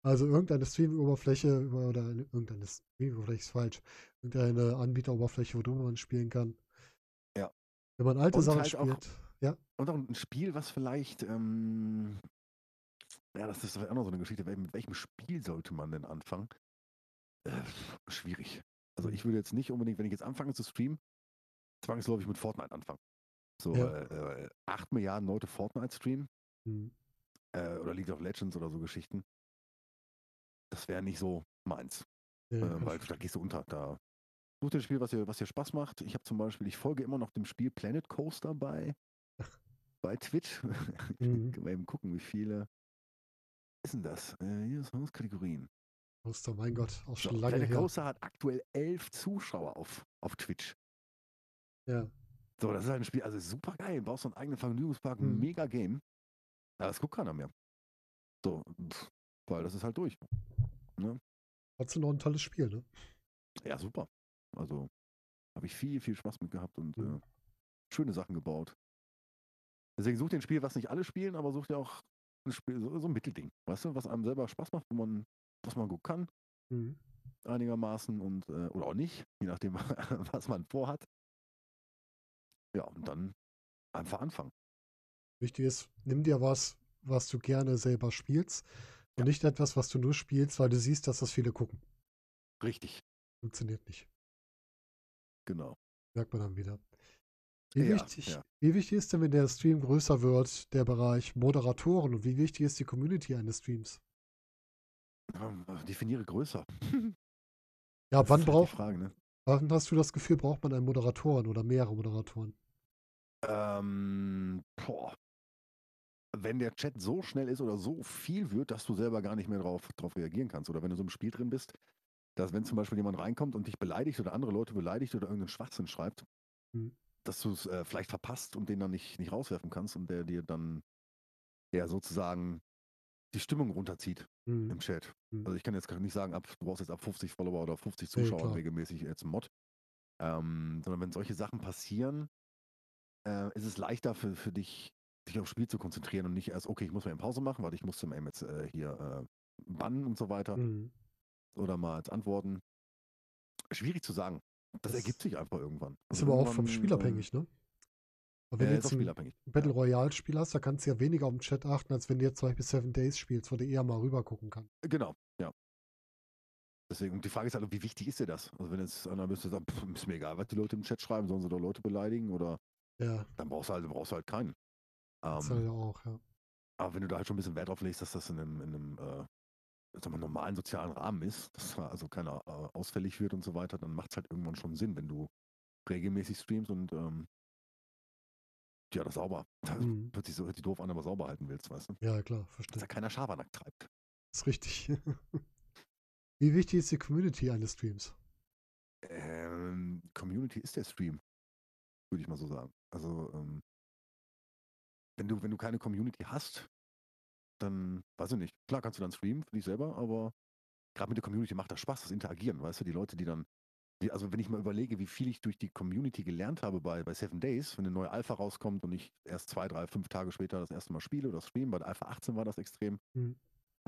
Also irgendeine Stream-Oberfläche oder eine, irgendeine Stream-Oberfläche ist falsch. Irgendeine Anbieteroberfläche, worüber man spielen kann. Ja. Wenn man alte Und Sachen halt auch- spielt. Ja, Und auch ein Spiel, was vielleicht, ähm, ja, das ist auch noch so eine Geschichte. Mit welchem Spiel sollte man denn anfangen? Äh, schwierig. Also Mhm. ich würde jetzt nicht unbedingt, wenn ich jetzt anfange zu streamen, zwangsläufig mit Fortnite anfangen. So Ja. äh, äh, 8 Milliarden Leute Fortnite streamen hm, äh, oder League of Legends oder so Geschichten. Das wäre nicht so meins, nee, äh, kann ich weil da gehst du unter. Da such dir ein Spiel, was dir, was dir Spaß macht. Ich habe zum Beispiel, ich folge immer noch dem Spiel Planet Coaster bei, bei Twitch. Mhm. Können wir eben gucken, wie viele. Ist denn das? Äh, hier ist Kategorien. Oster, mein Gott, auch So, schon lange Planet her. Coaster hat aktuell elf Zuschauer auf, auf Twitch. Ja, So, das ist halt ein Spiel, also super geil. Baust so einen eigenen Vergnügungspark, Mhm. mega Game. Aber das guckt keiner mehr. So, pff, weil das ist halt durch. trotzdem noch ein tolles Spiel, ne? Ja, super. Also habe ich viel, viel Spaß mit gehabt und Mhm. äh, schöne Sachen gebaut. Deswegen such dir ein Spiel, was nicht alle spielen, aber such dir auch ein Spiel, so, so ein Mittelding. Weißt du, was einem selber Spaß macht, wo man, was man gut kann, Mhm. einigermaßen und äh, oder auch nicht, je nachdem, was man vorhat. Ja, und dann einfach anfangen. Wichtig ist, nimm dir was, was du gerne selber spielst und Ja. nicht etwas, was du nur spielst, weil du siehst, dass das viele gucken. Richtig, Funktioniert nicht. genau. Merkt man dann wieder. Wie, Ja, wichtig, ja. wie wichtig ist denn, wenn der Stream größer wird, der Bereich Moderatoren und wie wichtig ist die Community eines Streams? Ähm, definiere größer. Ja, Das wann halt braucht, Frage, ne? wann hast du das Gefühl, braucht man einen Moderatoren oder mehrere Moderatoren? Ähm, boah. Wenn der Chat so schnell ist oder so viel wird, dass du selber gar nicht mehr drauf, drauf reagieren kannst. Oder wenn du so im Spiel drin bist, dass wenn zum Beispiel jemand reinkommt und dich beleidigt oder andere Leute beleidigt oder irgendeinen Schwachsinn schreibt, Hm. Dass du es äh, vielleicht verpasst und den dann nicht, nicht rauswerfen kannst und der dir dann ja sozusagen die Stimmung runterzieht Hm. im Chat. Hm. Also ich kann jetzt nicht sagen, ab, du brauchst jetzt ab 50 Follower oder 50 Nee, Zuschauer klar. regelmäßig jetzt ein Mod. Ähm, sondern wenn solche Sachen passieren, äh, ist es leichter für, für dich, dich aufs Spiel zu konzentrieren und nicht erst, okay, ich muss mal eine Pause machen, weil ich musste mal eben jetzt äh, hier äh, bannen und so weiter Hm. oder mal als antworten. Schwierig zu sagen. Das, Das ergibt sich einfach irgendwann. Ist Also aber auch vom Spiel abhängig, ne? Aber Äh, wenn äh, du jetzt ein. Battle Royale Spiel hast, da kannst du ja weniger auf dem Chat achten, als wenn du jetzt zum Beispiel Seven Days spielst, wo du eher mal rüber gucken kannst. Genau, ja. Deswegen, die Frage ist halt, wie wichtig ist dir das? Also wenn jetzt einer der sagt, pff, ist mir egal, was die Leute im Chat schreiben, sollen sie doch Leute beleidigen oder Ja, dann brauchst du halt, brauchst du halt keinen. das Ähm, halt ja auch, ja. aber wenn du da halt schon ein bisschen Wert drauf legst, dass das in einem, in einem äh, sag mal, normalen sozialen Rahmen ist, dass da also keiner äh, ausfällig wird und so weiter, dann macht es halt irgendwann schon Sinn, wenn du regelmäßig streamst und ähm, ja, das sauber. Mhm. hört sich so hört sich doof an, aber sauber halten willst, weißt du? Ja, klar, Dass verstehe. da keiner Schabernack treibt. Das ist richtig. Wie wichtig ist die Community eines Streams? Ähm, Community ist der Stream, würde ich mal so sagen. Also, ähm, wenn du, wenn du keine Community hast, dann, weiß ich nicht, klar kannst du dann streamen für dich selber, aber gerade mit der Community macht das Spaß, das Interagieren, weißt du, die Leute, die dann, die, also wenn ich mal überlege, wie viel ich durch die Community gelernt habe bei, bei Seven Days, wenn eine neue Alpha rauskommt und ich erst zwei, drei, fünf Tage später das erste Mal spiele oder stream, bei der Alpha 18 war das extrem, Mhm.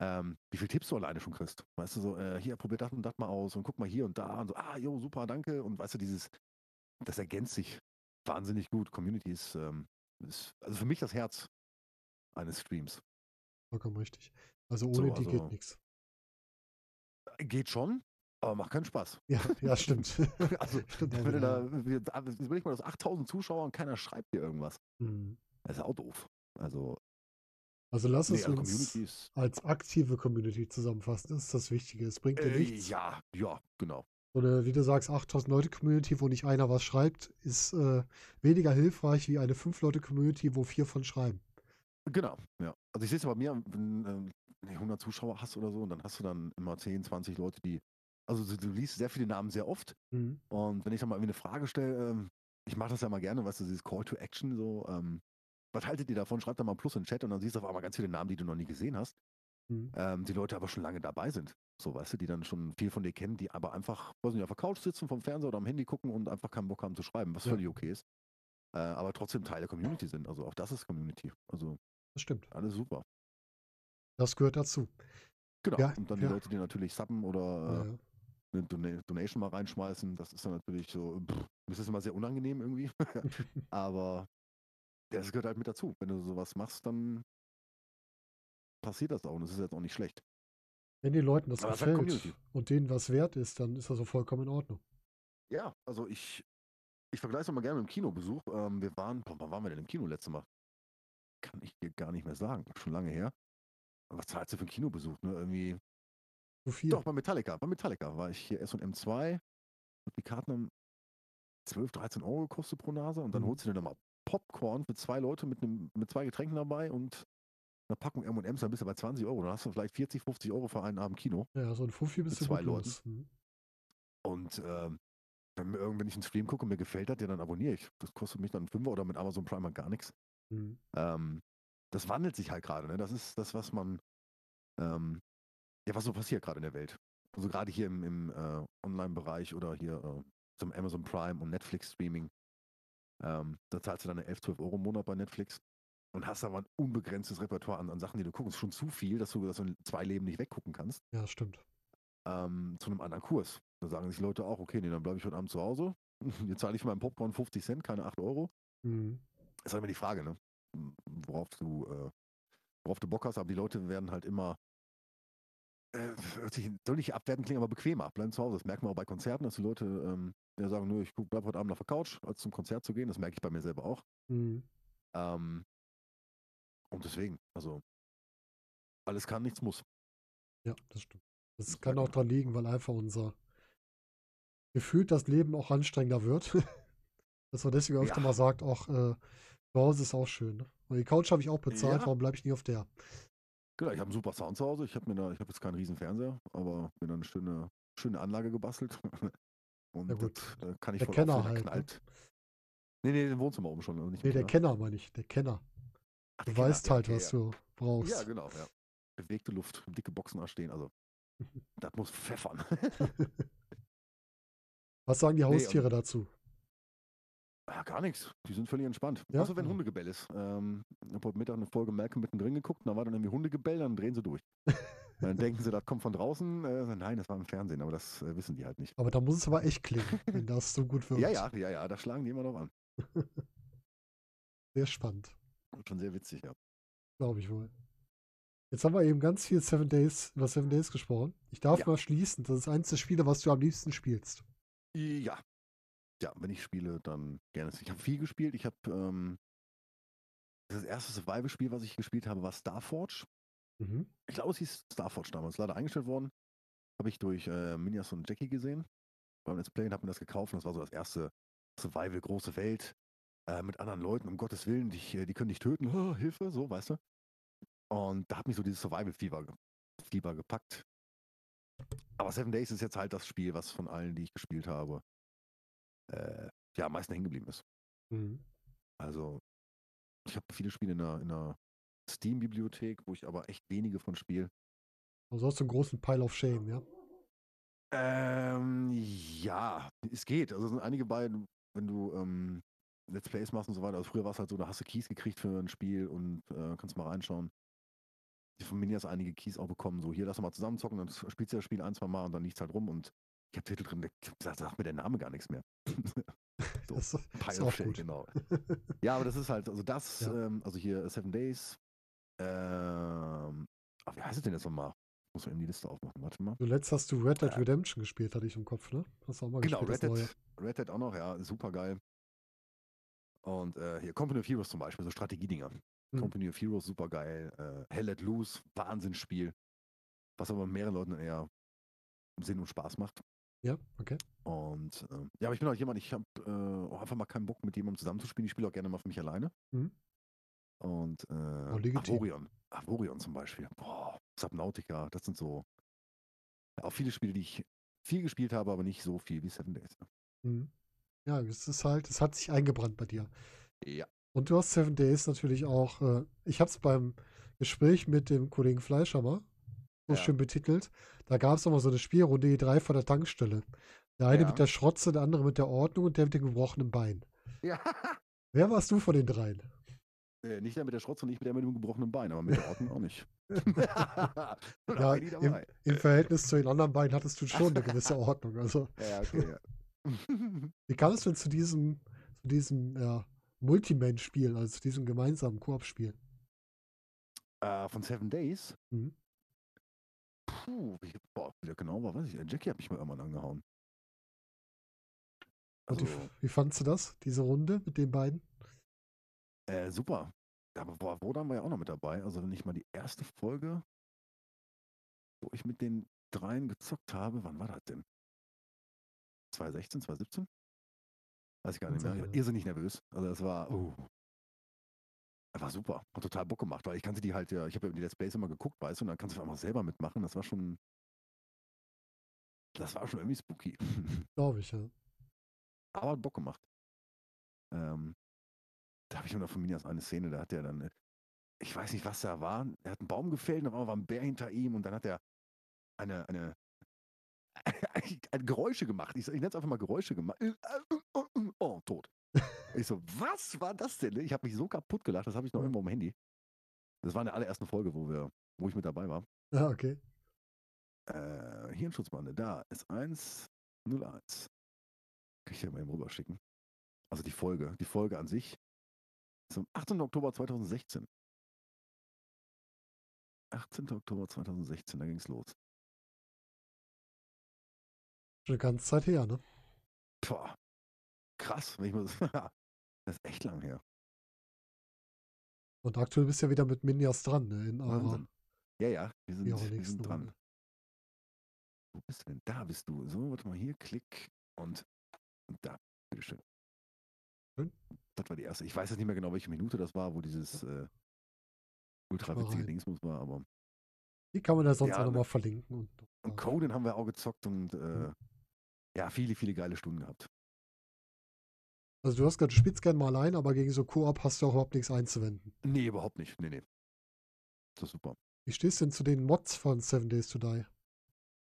ähm, wie viel Tipps du alleine schon kriegst. Weißt du, so, äh, hier, probier das und das mal aus und guck mal hier und da und so, ah, jo, super, danke. Und weißt du, dieses, das ergänzt sich wahnsinnig gut. Community ist, ähm, ist also für mich das Herz eines Streams. Vollkommen richtig. Also ohne So, die geht also- nichts. Geht schon, aber macht keinen Spaß. Ja, ja, stimmt. Also, Stimmt wenn du da, wir- da- überleg mal, das 8000 Zuschauer und keiner schreibt dir irgendwas. Mhm. Das ist auch doof. Also, Also lass nee, es also uns ist, als aktive Community zusammenfassen. Das ist das Wichtige. Es bringt dir äh, nichts. ja, ja, genau. Eine, wie du sagst, 8000 Leute Community, wo nicht einer was schreibt, ist äh, weniger hilfreich wie eine 5 Leute Community, wo vier von schreiben. Genau, ja. Also ich sehe es bei mir, wenn ähm, du 100 Zuschauer hast oder so, und dann hast du dann immer 10, 20 Leute, die, also du, liest sehr viele Namen sehr oft Mhm. und wenn ich dann mal irgendwie eine Frage stelle, ähm, ich mache das ja mal gerne, weißt du, dieses Call to Action, so, ähm, was haltet ihr davon? Schreibt da mal ein Plus in den Chat und dann siehst du auf einmal ganz viele Namen, die du noch nie gesehen hast, Mhm. ähm, die Leute aber schon lange dabei sind. So, weißt du, die dann schon viel von dir kennen, die aber einfach, weiß nicht, auf der Couch sitzen, vom Fernseher oder am Handy gucken und einfach keinen Bock haben zu schreiben, was Ja. völlig okay ist. Äh, aber trotzdem Teil der Community sind. Also auch das ist Community. Also Das stimmt. alles super. Das gehört dazu. Genau. Ja, und dann ja. die Leute, die natürlich subben oder Ja, äh, eine Dona Donation mal reinschmeißen, das ist dann natürlich so, pff, das ist immer sehr unangenehm irgendwie. Aber das gehört halt mit dazu. Wenn du sowas machst, dann passiert das auch und das ist jetzt auch nicht schlecht. Wenn den Leuten das halt gefällt und denen was wert ist, dann ist das auch vollkommen in Ordnung. Ja, also ich, ich vergleiche es immer gerne mit dem Kinobesuch. Ähm, wir waren, boah, wann waren wir denn im Kino letztes Mal? Kann ich dir gar nicht mehr sagen, schon lange her. Aber Was zahlst du für einen Kinobesuch? Ne? Irgendwie viel. Doch, bei Metallica. Bei Metallica war ich hier SM2. Und die Karten haben 12, 13 Euro gekostet pro Nase. Und dann Mhm. holst du dir nochmal Popcorn für zwei Leute mit, einem, mit zwei Getränken dabei und einer Packung M&M's, dann bist du bei 20 Euro. Dann hast du vielleicht 40, 50 Euro für einen Abend Kino. Ja, so ein Fuffi bist du zwei los. Mhm. Und ähm, wenn, wenn ich einen Stream gucke und mir gefällt das, ja, dann abonniere ich. Das kostet mich dann 5 oder mit Amazon Prime halt gar nichts. Mhm. Ähm, das wandelt sich halt gerade. Ne? Das ist das, was man, ähm, ja, was so passiert gerade in der Welt. Also gerade hier im, im äh, Online-Bereich oder hier äh, zum Amazon Prime und Netflix-Streaming. Ähm, da zahlst du dann 11, 12 Euro im Monat bei Netflix und hast aber ein unbegrenztes Repertoire an, an Sachen, die du guckst. Schon zu viel, dass du das in zwei Leben nicht weggucken kannst. Ja, stimmt. Ähm, zu einem anderen Kurs. Da sagen sich Leute auch, okay, nee, dann bleibe ich heute Abend zu Hause. Jetzt zahle ich für meinen Popcorn 50 Cent, keine 8 Euro. Mhm. Ist halt immer die Frage, ne? Worauf du, äh, worauf du Bock hast, aber die Leute werden halt immer, äh, soll nicht abwertend klingen, aber bequemer, bleiben zu Hause. Das merkt man auch bei Konzerten, dass die Leute ähm, ja sagen, nö, ich bleib heute Abend auf der Couch, als zum Konzert zu gehen. Das merke ich bei mir selber auch. Mhm. Ähm, und deswegen, also alles kann, nichts muss. Ja, das stimmt. Das Das kann auch man. dran liegen, weil einfach unser gefühlt das Leben auch anstrengender wird. Dass man deswegen öfter Ja. mal sagt, auch äh, zu Hause ist auch schön. Ne? Weil die Couch habe ich auch bezahlt, Ja. warum bleibe ich nie auf der? Genau, ich habe einen super Sound zu Hause. Ich habe mir da, ich habe jetzt keinen riesen Fernseher, aber mir da eine schöne, schöne Anlage gebastelt. Und Ja, gut. das äh, kann ich Der voll Kenner halt, ne? knallt. Nee, nee, im Wohnzimmer oben schon. Also Nee, der. Kenner meine ich, der Kenner. Ach, Du Keller, weißt ja, halt, okay, was ja. du brauchst. Ja, genau, ja. Bewegte Luft, dicke Boxen stehen, also das muss pfeffern. Was sagen die Nee, und- Haustiere dazu? Ja, gar nichts. Die sind völlig entspannt. Ja? Außer wenn Ja. Hundegebell ist. Ähm, ich habe heute Mittag eine Folge Malcolm mittendrin geguckt, und da war dann irgendwie Hundegebell, dann drehen sie durch. dann denken sie, das kommt von draußen. Äh, nein, das war im Fernsehen, aber das äh, wissen die halt nicht. Aber da muss es aber echt klingen, wenn das so gut wird. Ja, ja, ja, ja, da schlagen die immer noch an. Sehr spannend, Schon sehr witzig, ja. glaube ich wohl. Jetzt haben wir eben ganz viel Seven Days über Seven Days gesprochen. Ich darf Ja. mal schließen. Das ist eins der Spiele, was du am liebsten spielst. Ja. Ja, wenn ich spiele, dann gerne. Ich habe viel gespielt. Ich habe ähm, das erste Survival-Spiel, was ich gespielt habe, war Starforge. Mhm. Ich glaube, es hieß Starforge damals. Leider eingestellt worden. Habe ich durch äh, Minjas und Jackie gesehen. Beim Let's Play und habe mir das gekauft. Und das war so das erste Survival, große Welt. äh, mit anderen Leuten, um Gottes Willen, die, äh, die können dich töten, oh, Hilfe, so, weißt du. Und da hat mich so dieses Survival-Fieber Fieber gepackt. Aber Seven Days ist jetzt halt das Spiel, was von allen, die ich gespielt habe, äh, ja, am meisten hängen geblieben ist. Mhm. Also, ich habe viele Spiele in der, in der Steam-Bibliothek, wo ich aber echt wenige von spiele. Also hast du einen großen Pile of Shame, ja? Ähm, ja, es geht. Also es sind einige bei, wenn du ähm, Let's Plays machst und so weiter. Also früher war es halt so, da hast du Keys gekriegt für ein Spiel und äh, kannst mal reinschauen. Die von Minias einige Keys auch bekommen. So, hier lass mal zusammenzocken, dann spielst du das Spiel ein, zwei Mal und dann liegt halt rum und ich habe Titel drin, da sagt mir der Name gar nichts mehr. so, das Pile of Shame, genau. ja, aber das ist halt, also das, ja. ähm, also hier Seven Days, ähm, ach, wie heißt es denn jetzt nochmal? Muss man eben die Liste aufmachen. Warte mal. Zuletzt hast du Red Dead Redemption gespielt, hatte ich im Kopf, ne? Hast du auch mal genau, gespielt, Red Dead, Red Dead auch noch, ja, super geil. Und äh, hier Company of Heroes zum Beispiel, so Strategiedinger. Hm. Company of Heroes, super geil. Äh, Hell let Loose, Wahnsinnsspiel. Was aber mehreren Leuten eher Sinn und Spaß macht. Ja, okay. Und äh, ja, aber ich bin auch jemand, ich habe äh, einfach mal keinen Bock, mit jemandem zusammenzuspielen. Ich spiele auch gerne mal für mich alleine. Mhm. Und äh, oh, Avorion. Avorion zum Beispiel. Boah, Subnautica, das sind so auch viele Spiele, die ich viel gespielt habe, aber nicht so viel wie Seven Days. Ne? Mhm. Ja, es ist halt, es hat sich eingebrannt bei dir. Ja. Und du hast Seven Days natürlich auch, äh, ich habe es beim Gespräch mit dem Kollegen Fleischer mal so ja. schön betitelt. Da gab es nochmal so eine Spielrunde, die drei vor der Tankstelle. Der eine ja. mit der Schrotze, der andere mit der Ordnung und der mit dem gebrochenen Bein. Ja. Wer warst du von den dreien? Äh, nicht der mit der Schrotze und nicht der mit dem gebrochenen Bein, aber mit der Ordnung auch nicht. ja, im, im, Verhältnis zu den anderen beiden hattest du schon eine gewisse Ordnung. Also. Ja, okay. Wie kam es denn zu diesem, zu diesem ja, Multiman-Spiel, also zu diesem gemeinsamen Koop-Spiel? Uh, von Seven Days? Mhm. Puh, wie, boah, wie der genau war, weiß ich. Jackie hat mich mal irgendwann angehauen. Also, wie, wie fandst du das, diese Runde mit den beiden? Äh, super. Aber boah, Wodan war ja auch noch mit dabei. Also nicht mal die erste Folge, wo ich mit den dreien gezockt habe. Wann war das denn? 2016, 2017? Weiß ich gar nicht mehr. Ihr seid nicht nervös. Also das war, uh, war super. Hat total Bock gemacht, weil ich kannte die halt ja, ich habe ja die Let's Plays immer geguckt, weißt du, und dann kannst du einfach selber mitmachen. Das war schon, das war schon irgendwie spooky. Glaube ich, ja. Aber hat Bock gemacht. Ähm, da habe ich noch von Minas eine Szene, da hat er dann, ich weiß nicht, was da war, er hat einen Baum gefällt, und dann war ein Bär hinter ihm und dann hat er eine, eine, eine Geräusche gemacht. Ich, ich nenne es einfach mal Geräusche gemacht. Oh, tot. Ich so, was war das denn? Ich habe mich so kaputt gelacht, das habe ich noch irgendwo am Handy. Das war in der allerersten Folge, wo wir, wo ich mit dabei war. Ah, okay. Äh, Hirnschutzbande, da ist 101. Kann ich dir mal eben rüberschicken. Also die Folge, die Folge an sich zum 18. Oktober 2016. 18. Oktober 2016, da ging es los. Schon eine ganze Zeit her, ne? Boah, krass. Ich mal, das ist echt lang her. Und aktuell bist du ja wieder mit Minias dran, ne? In Wahnsinn. Ja, ja, wir sind, wir sind dran. Runde. Wo bist du denn? Da bist du. So, warte mal hier, klick und, und da. Bitteschön. Schön. Das war die erste. Ich weiß jetzt nicht mehr genau, welche Minute das war, wo dieses äh, ultra witzige Dingsmus war, aber. Die kann man ja sonst ja, auch nochmal verlinken. Und, und Coden haben wir auch gezockt und äh, mhm. ja, viele, viele geile Stunden gehabt. Also du hast gerade, du spielst gerne mal allein, aber gegen so Koop hast du auch überhaupt nichts einzuwenden. Nee, überhaupt nicht. Nee, nee. Das ist super. Wie stehst du denn zu den Mods von Seven Days to Die?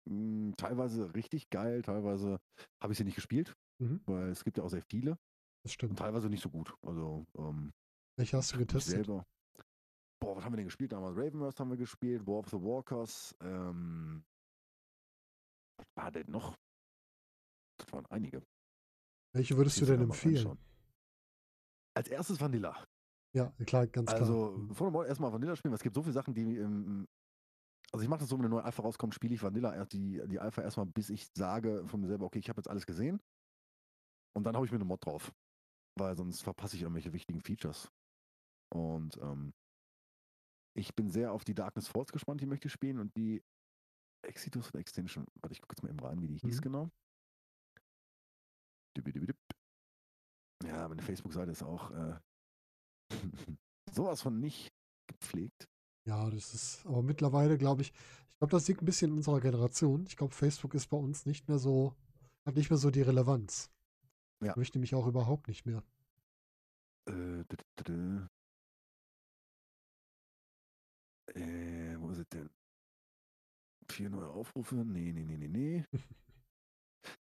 Hm, teilweise richtig geil, teilweise habe ich sie nicht gespielt, mhm. weil es gibt ja auch sehr viele. Das stimmt. Und teilweise nicht so gut. Also, ähm, Welche hast du getestet? Selber. Boah, was haben wir denn gespielt damals? Ravenverse haben wir gespielt, War of the Walkers, ähm, was war denn noch? Das waren einige. Welche würdest du denn empfehlen? Als erstes Vanilla. Ja, klar, ganz klar. Also, bevor wir erstmal Vanilla spielen, weil es gibt so viele Sachen, die ähm, also ich mache das so, wenn eine neue Alpha rauskommt, spiele ich Vanilla die, die Alpha erstmal, bis ich sage von mir selber, okay, ich habe jetzt alles gesehen. Und dann habe ich mir eine Mod drauf weil sonst verpasse ich irgendwelche wichtigen Features. Und ähm, ich bin sehr auf die Darkness Falls gespannt, die möchte ich spielen und die Exitus oder Extension. Warte, ich gucke jetzt mal eben rein, wie die hieß mhm. genau. Ja, meine Facebook-Seite ist auch äh, sowas von nicht gepflegt. Ja, das ist aber mittlerweile, glaube ich, ich glaube, das liegt ein bisschen in unserer Generation. Ich glaube, Facebook ist bei uns nicht mehr so, hat nicht mehr so die Relevanz. Ja. Möchte mich auch überhaupt nicht mehr. Äh, d- d- d- äh, wo ist es denn? Vier neue Aufrufe? Nee, nee, nee, nee, nee.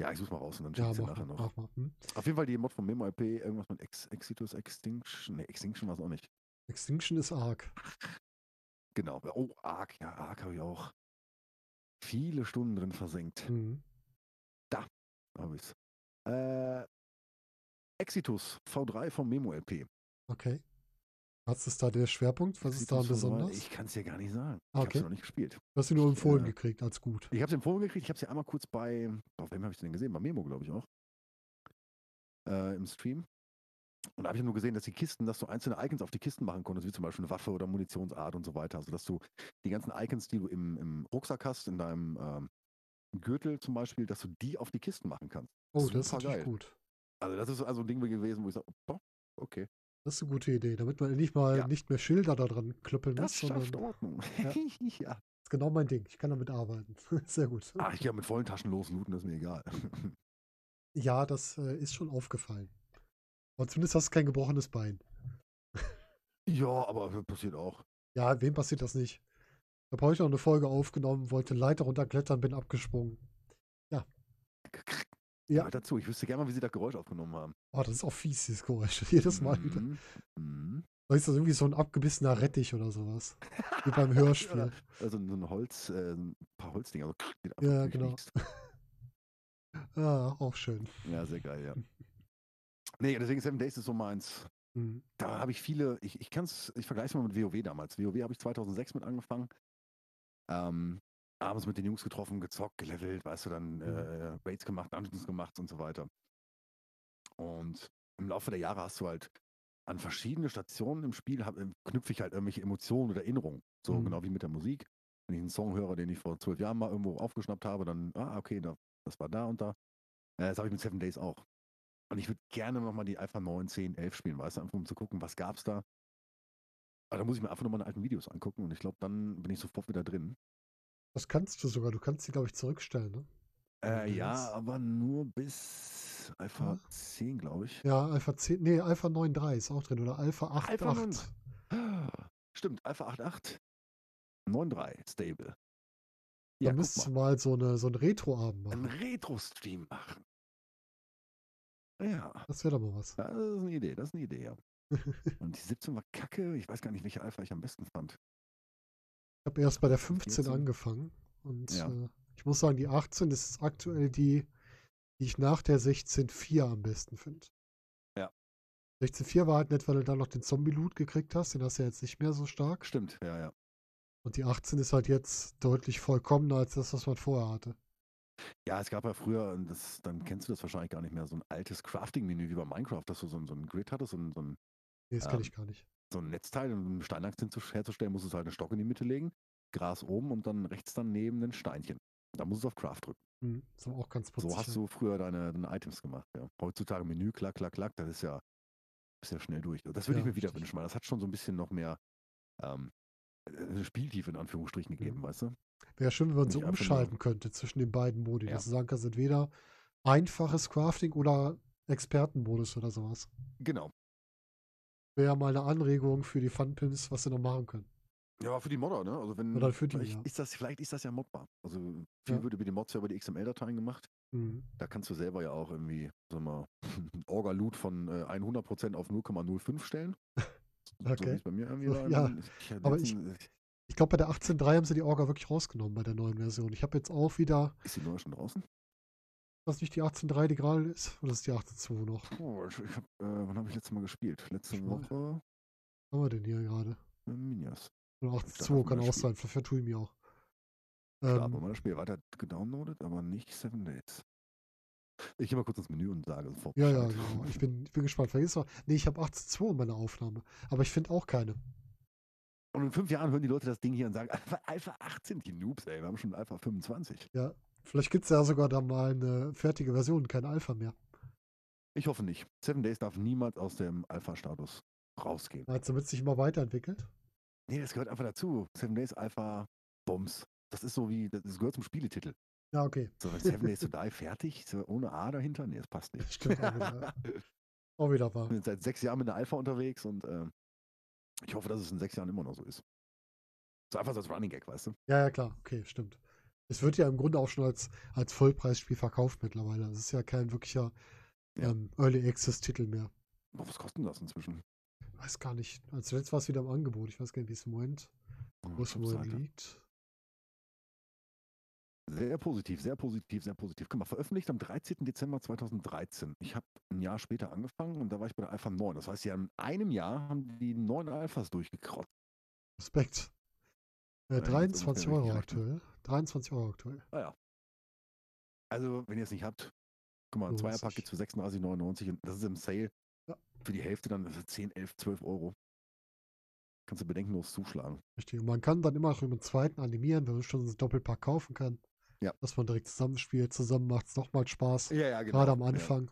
Ja, ich suche mal raus und dann schicke Ja, ich sie mach, nachher noch. mach mal. Hm? Auf jeden Fall die Mod von Memo IP, irgendwas mit Ex Exitus Extinction. Nee, Extinction war es auch nicht. Extinction ist arg. Genau. Oh, Ark, ja, Ark habe ich auch viele Stunden drin versenkt. Mhm. Habe ich's. Äh, Exitus V3 vom Memo LP. Okay. Was ist da der Schwerpunkt? Was ist da Exitus V3, besonders? Ich kann es dir gar nicht sagen. Ah, Ich habe okay. es noch nicht gespielt. Du hast sie nur empfohlen äh, gekriegt als gut. Ich habe es empfohlen gekriegt. Ich habe es ja einmal kurz bei, auf wem habe ich denn gesehen? Bei Memo, glaube ich auch. Äh, Im Stream. Und da habe ich nur gesehen, dass die Kisten, dass du einzelne Icons auf die Kisten machen konntest, wie zum Beispiel eine Waffe oder Munitionsart und so weiter. Also dass du die ganzen Icons, die du im, im Rucksack hast, in deinem ähm, Gürtel zum Beispiel, dass du die auf die Kisten machen kannst. Oh, das ist super natürlich geil. gut. Also das ist also ein Ding gewesen, wo ich sage, okay. Das ist eine gute Idee, damit man nicht mal Ja. nicht mehr Schilder da dran klöppeln Das muss, sondern schafft Ordnung. Ja. ja. ist genau mein Ding. Ich kann damit arbeiten. Sehr gut. Ach, ich gehe mit vollen Taschen loslooten, das ist mir egal. Ja, das äh, ist schon aufgefallen. Aber zumindest hast du kein gebrochenes Bein. ja, aber das passiert auch. Ja, wem passiert das nicht? Ich habe heute noch eine Folge aufgenommen, wollte Leiter runterklettern, bin abgesprungen. Ja. Ja. dazu. Ich wüsste gerne mal, wie sie das Geräusch aufgenommen haben. Oh, das ist auch fies, dieses Geräusch. Jedes Mal wieder. Mhm. Mhm. Vielleicht ist das irgendwie so ein abgebissener Rettich oder sowas. Wie beim Hörspiel. Also so ein Holz, äh, ein paar Holzdinger. So, die du Ja, genau. durchliegst. Ah, auch schön. Ja, sehr geil, ja. Nee, deswegen Seven Days ist so meins. Mhm. Da habe ich viele, ich, ich kann es, ich vergleiche es mal mit WoW damals. WoW habe ich 2006 mit angefangen. Ähm, abends mit den Jungs getroffen, gezockt, gelevelt, weißt du, dann äh, Raids gemacht, Dungeons gemacht und so weiter. Und im Laufe der Jahre hast du halt an verschiedene Stationen im Spiel hab, äh, knüpfe ich halt irgendwelche Emotionen oder Erinnerungen. So Mhm. genau wie mit der Musik. Wenn ich einen Song höre, den ich vor zwölf Jahren mal irgendwo aufgeschnappt habe, dann, ah, okay, da, das war da und da. Äh, das habe ich mit Seven Days auch. Und ich würde gerne nochmal die Alpha 9, 10, 11 spielen, weißt du, einfach um zu gucken, was gab's da. Aber da muss ich mir einfach nochmal meine alten Videos angucken und ich glaube, dann bin ich sofort wieder drin. Das kannst du sogar. Du kannst sie, glaube ich, zurückstellen, ne? Äh, ja, aber nur bis Alpha Ja. 10, glaube ich. Ja, Alpha 10, nee, Alpha 9.3 ist auch drin oder Alpha 8.8. Alpha 9.3. Stimmt, Alpha 8.8. 9.3, stable. Da Ja, guck müsstest du mal. so eine so ein Retro-Abend Einen machen. Retro-Stream machen. Ja, Das wäre doch mal was. das ist eine Idee, das ist eine Idee, ja. Und die 17 war kacke. Ich weiß gar nicht, welche Alpha ich am besten fand. Ich habe erst bei der 15 14. angefangen und Ja. äh, ich muss sagen, die 18 ist aktuell die, die ich nach der 16.4 am besten finde. Ja. 16.4 war halt nett, weil du da noch den Zombie-Loot gekriegt hast. Den hast du ja jetzt nicht mehr so stark. Stimmt, ja, ja. Und die 18 ist halt jetzt deutlich vollkommener als das, was man vorher hatte. Ja, es gab ja früher, und das, dann kennst du das wahrscheinlich gar nicht mehr, so ein altes Crafting-Menü wie bei Minecraft, dass du so, ein- so ein Grid hattest, ein, so ein, Nee, das kenne Ähm, ich gar nicht. So ein Netzteil, um einen Steinachs herzustellen, musst du halt einen Stock in die Mitte legen, Gras oben und dann rechts daneben ein Steinchen. Da musst du auf Craft drücken. Hm, ist auch ganz putzig. So hast du früher deine, deine Items gemacht. Ja. Heutzutage Menü, klack, klack, klack, das ist ja, ist ja schnell durch. Das würde Ja, ich mir wieder richtig. wünschen, weil das hat schon so ein bisschen noch mehr ähm, äh, Spieltiefe in Anführungsstrichen gegeben, Mhm. weißt du? Wäre schön, wenn man Nicht so umschalten könnte zwischen den beiden Modi. Ja. Dass du sagen kannst, entweder einfaches Crafting oder Expertenmodus oder sowas. Genau. Wäre ja mal eine Anregung für die Funpins, was sie noch machen können. Ja, aber für die Modder, ne? Also wenn Oder für die, vielleicht ja. ist das, vielleicht ist das ja modbar. Also viel Ja. wird über die Mods ja über die XML-Dateien gemacht. Mhm. Da kannst du selber ja auch irgendwie, sag mal, Orga-Loot von äh, 100% auf 0,05 stellen. So Okay. es bei mir irgendwie So, war. ja, Ich aber ich- letztens- Ich glaube, bei der 18.3 haben sie die Orga wirklich rausgenommen bei der neuen Version. Ich habe jetzt auch wieder, ist die neue schon draußen? Was nicht die 18.3, die gerade ist, oder ist die 18.2 noch? Oh, ich, ich hab, äh, wann habe ich letztes Mal gespielt? Letzte Ich mal- Woche Was haben wir denn hier gerade? äh, Minias. Oder da 18.2 kann mal auch spielen. sein, vertue ich mich auch. Aber Ähm, mal das Spiel weiter gedownloadet, aber nicht Seven Days. Ich gehe mal kurz ins Menü und sage sofort ja, ja, genau. Ich bin, ich bin gespannt. Ist noch, nee, ich habe 18.2 in meiner Aufnahme. Aber ich finde auch keine. Und in fünf Jahren hören die Leute das Ding hier und sagen, Alpha, Alpha 18, die Noobs, ey, wir haben schon Alpha 25. Ja, vielleicht gibt es ja sogar da mal eine fertige Version, keine Alpha mehr. Ich hoffe nicht. Seven Days darf niemals aus dem Alpha-Status rausgehen. Du, wird sich immer weiterentwickelt? Nee, das gehört einfach dazu. Seven Days Alpha Bums. Das ist so wie, das gehört zum Spieletitel. Ja, okay. So, Seven Days to Die fertig, so ohne A dahinter? Nee, das passt nicht. Stimmt auch wieder. Auch wieder wahr. Ich bin seit sechs Jahren mit der Alpha unterwegs und äh, ich hoffe, dass es in sechs Jahren immer noch so ist. So einfach so als Running Gag, weißt du? Ja, ja, klar. Okay, stimmt. Es wird ja im Grunde auch schon als, als Vollpreisspiel verkauft mittlerweile. Es ist ja kein wirklicher Ja. ähm, Early Access-Titel mehr. Boah, was kostet denn das inzwischen? Weiß gar nicht. Als zuletzt war es wieder im Angebot. Ich weiß gar nicht, wie es im Moment, Oh, wo es im Moment liegt. Sehr positiv, sehr positiv, sehr positiv. Guck mal, veröffentlicht am 13. Dezember 2013. Ich habe ein Jahr später angefangen und da war ich bei der Alpha 9. Das heißt, ja, in einem Jahr haben die neun Alphas durchgekrotzt. Respekt. Äh, Ja, jetzt 23 ungefähr Euro aktuell. 23 Euro aktuell. Naja. Also, wenn ihr es nicht habt, guck mal, ein Zweierpack gibt es für 36,99 und das ist im Sale Ja. für die Hälfte dann für 10, 11, 12 Euro. Kannst du bedenkenlos zuschlagen. Richtig. Und man kann dann immer noch über den zweiten animieren, wenn man schon ein Doppelpack kaufen kann. Ja. Dass man direkt zusammenspielt. Zusammen macht es nochmal Spaß. Ja, ja, Gerade am Ja. Anfang.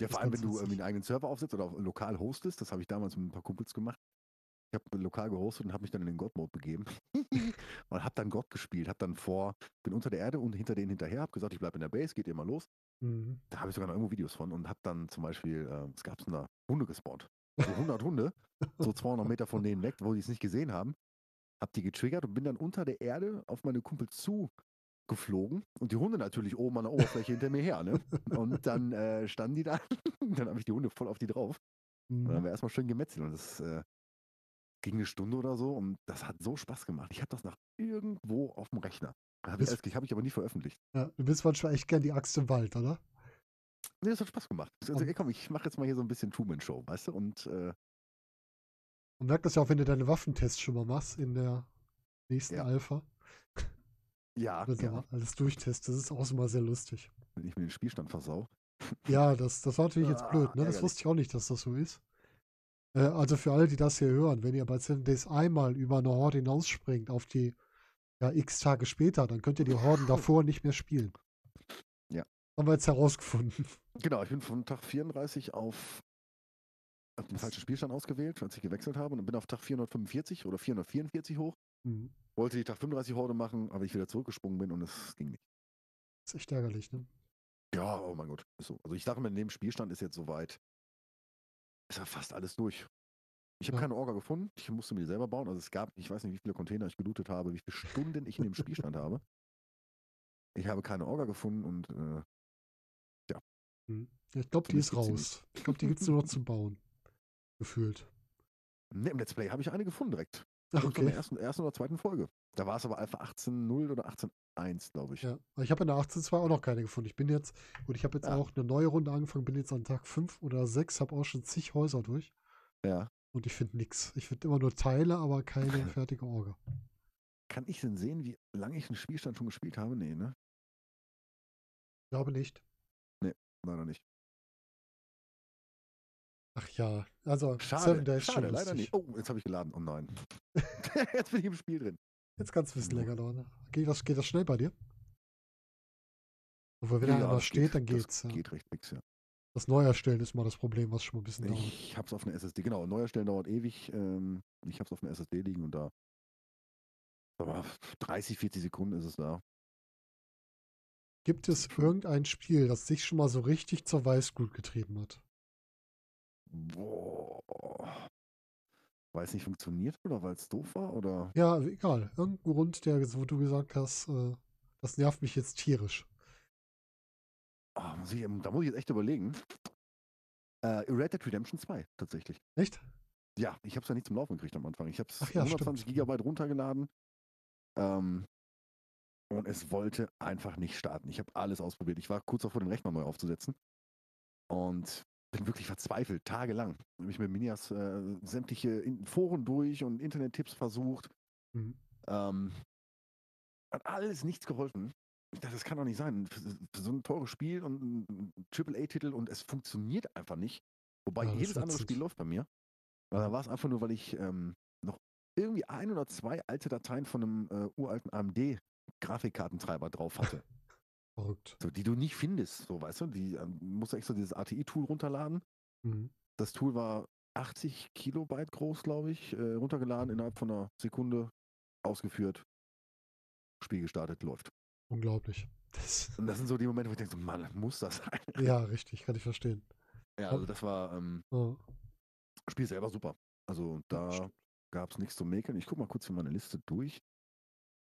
Ja, Ist vor allem, wenn du irgendwie einen eigenen Server aufsetzt oder auch lokal hostest, das habe ich damals mit ein paar Kumpels gemacht. Ich habe lokal gehostet und habe mich dann in den God-Mode begeben und habe dann Gott gespielt, habe dann vor, bin unter der Erde und hinter denen hinterher, habe gesagt, ich bleibe in der Base, geht ihr mal los. Mhm. Da habe ich sogar noch irgendwo Videos von und habe dann zum Beispiel, äh, was gab es denn da? Hunde gespawnt. So 100 Hunde, so 200 Meter von denen weg, wo die es nicht gesehen haben. Habe die getriggert und bin dann unter der Erde auf meine Kumpel zu geflogen und die Hunde natürlich oben an der Oberfläche hinter mir her. Ne? Und dann äh, standen die da, dann habe ich die Hunde voll auf die drauf. Und dann Mhm. haben wir erstmal schön gemetzelt und das äh, ging eine Stunde oder so und das hat so Spaß gemacht. Ich habe das nach irgendwo auf dem Rechner. Habe ich, hab ich aber nie veröffentlicht. Ja, du bist manchmal echt gern die Axt im Wald, oder? Nee, das hat Spaß gemacht. Also, ey, komm, ich mache jetzt mal hier so ein bisschen Truman-Show, weißt du? Und äh, Man merkt das ja auch, wenn du deine Waffentests schon mal machst in der nächsten Ja. Alpha. ja, Wenn du ja, alles durchtestest. Das ist auch immer sehr lustig. wenn ich mir den Spielstand versau. Ja, das, das war natürlich jetzt Ah, blöd, ne? Das ärgerlich. wusste ich auch nicht, dass das so ist. Äh, also für alle, die das hier hören, wenn ihr bei Seven Days einmal über eine Horde hinausspringt auf die ja, x Tage später, dann könnt ihr die Horden davor nicht mehr spielen. Ja. Haben wir jetzt herausgefunden. Genau, ich bin von Tag 34 auf, auf den Das- falschen Spielstand ausgewählt, als ich gewechselt habe und bin auf Tag 445 oder 444 hoch. Hm. Wollte die Tag 35 Horde machen, aber ich wieder zurückgesprungen bin und es ging nicht. ist echt ärgerlich, ne? Ja, oh mein Gott, so. Also ich dachte mir, in dem Spielstand ist jetzt soweit, ist ja fast alles durch. Ich habe Ja. keine Orga gefunden, ich musste mir die selber bauen. Also es gab, ich weiß nicht, wie viele Container ich gelootet habe, wie viele Stunden ich in dem Spielstand habe. Ich habe keine Orga gefunden und äh, Hm. Ich glaube, die ist raus. Ich glaube, die gibt es nur noch zum Bauen. Gefühlt. ne, im Let's Play habe ich eine gefunden direkt. Ach, Direkt von der okay. ersten, ersten oder zweiten Folge. Da war es aber Alpha 18.0 oder 18.1, glaube ich. Ja. Ich habe in der 18.2 auch noch keine gefunden. Ich bin jetzt, gut, ich habe jetzt Ja. auch eine neue Runde angefangen, bin jetzt an Tag 5 oder 6, habe auch schon zig Häuser durch. Ja. Und ich finde nichts. Ich finde immer nur Teile, aber keine fertige Orga. Kann ich denn sehen, wie lange ich einen Spielstand schon gespielt habe? Nee, ne? Glaube nicht. Leider nicht. Ach ja, also Schade, Seven Days schade, leider lustig. nicht. Oh, jetzt habe ich geladen. Oh nein. jetzt bin ich im Spiel drin. Jetzt kann es ein bisschen länger dauern. Geht das, geht das schnell bei dir? Obwohl, wenn Ja, er das steht, dann das geht's. Ja. Geht recht fix, ja. Das Neuerstellen ist mal das Problem, was schon mal ein bisschen dauert. Ich habe es auf einer SSD, genau. Neuer Stellen dauert ewig. Ähm, ich habe es auf einer SSD liegen und da. Aber 30, 40 Sekunden ist es da. Gibt es irgendein Spiel, das dich schon mal so richtig zur Weißglut getrieben hat? Boah. Weil es nicht funktioniert oder weil es doof war? Oder? Ja, egal. Irgendein Grund, der, wo du gesagt hast, äh, das nervt mich jetzt tierisch. Ah, muss ich, da muss ich jetzt echt überlegen. Äh, Red Dead Redemption 2, tatsächlich. Echt? Ja, ich habe es ja nicht zum Laufen gekriegt am Anfang. Ich habe es ja, 120 stimmt. Gigabyte runtergeladen. Ähm, und es wollte einfach nicht starten. Ich habe alles ausprobiert. Ich war kurz davor, den Rechner neu aufzusetzen. Und bin wirklich verzweifelt, tagelang. Habe ich mit Minias äh, sämtliche Foren durch und Internettipps versucht. Mhm. Ähm, hat alles nichts geholfen. Ich dachte, das kann doch nicht sein. Für, so ein teures Spiel und ein AAA-Titel und es funktioniert einfach nicht. Wobei Ja, jedes andere. Spiel läuft bei mir. Aber da war es einfach nur, weil ich ähm, noch irgendwie ein oder zwei alte Dateien von einem äh, uralten AMD-Grafikkartentreiber drauf hatte. Verrückt. So, die du nicht findest, so weißt du, die ähm, musst du extra dieses ATI-Tool runterladen. Mhm. Das Tool war 80 Kilobyte groß, glaube ich, äh, runtergeladen, innerhalb von einer Sekunde ausgeführt, Spiel gestartet, läuft. Unglaublich. Das, Und das sind so die Momente, wo ich denke, so, Mann, muss das sein? ja, richtig, kann ich verstehen. Ja, also das war, ähm, Ja, Spiel selber super. Also da gab es nichts zu mäkeln. Ich gucke mal kurz hier meine Liste durch.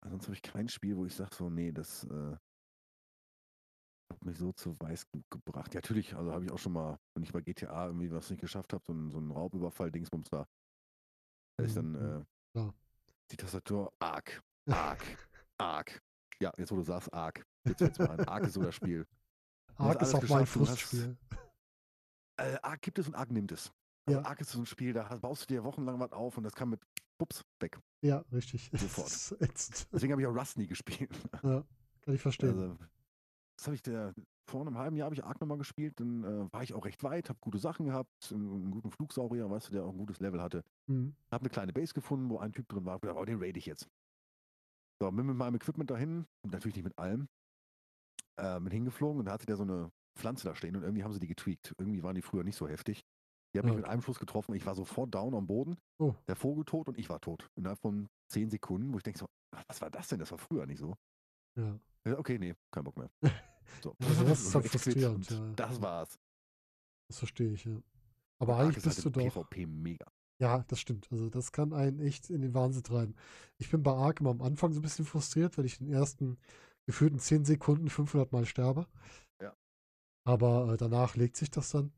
Ansonsten habe ich kein Spiel, wo ich sage, so, nee, das äh, hat mich so zu Weißglut gebracht. Ja, natürlich, also habe ich auch schon mal, wenn ich bei GTA irgendwie was nicht geschafft habe, so, ein- so einen Raubüberfall-Dingsbums da, da ist dann Mhm, äh, klar. die Tastatur arg, arg, arg. Ja, jetzt wo du sagst, arg. Jetzt fällt's mir ein. Arg ist so das Spiel. Hast Ark ist auch mein geschafft, du hast- Frustspiel. Äh, Arg gibt es und Arg nimmt es. Also Ja. Arg ist so ein Spiel, da hast- baust du dir wochenlang was auf und das kann mit Pups weg. Ja, richtig. Sofort. Das ist ätzend. Deswegen habe ich auch Rust nie gespielt. Ja, kann ich verstehen. Also, das habe ich der, vor einem halben Jahr habe ich Ark nochmal gespielt, dann äh, war ich auch recht weit, habe gute Sachen gehabt, einen, einen guten Flugsaurier, weißt du, der auch ein gutes Level hatte. Mhm. Habe eine kleine Base gefunden, wo ein Typ drin war. gedacht, Oh, den raid ich jetzt. So, bin mit meinem Equipment dahin, natürlich nicht mit allem, äh, bin hingeflogen und da hatte der so eine Pflanze da stehen und irgendwie haben sie die getweakt. Irgendwie waren die früher nicht so heftig. Die haben Ja, mich mit okay. einem Schuss getroffen. Ich war sofort down am Boden. Oh. Der Vogel tot und ich war tot. Innerhalb von zehn Sekunden, wo ich denke so, was war das denn? Das war früher nicht so. Ja. Okay, nee, kein Bock mehr. So. Ja, sowas ist halt frustrierend, ja. Das war's. Das verstehe ich, ja. Aber Ark eigentlich halt bist du im doch. PvP mega. Ja, das stimmt. Also das kann einen echt in den Wahnsinn treiben. Ich bin bei Ark immer am Anfang so ein bisschen frustriert, weil ich in den ersten gefühlten 10 Sekunden 500 Mal sterbe. Ja. Aber äh, danach legt sich das dann.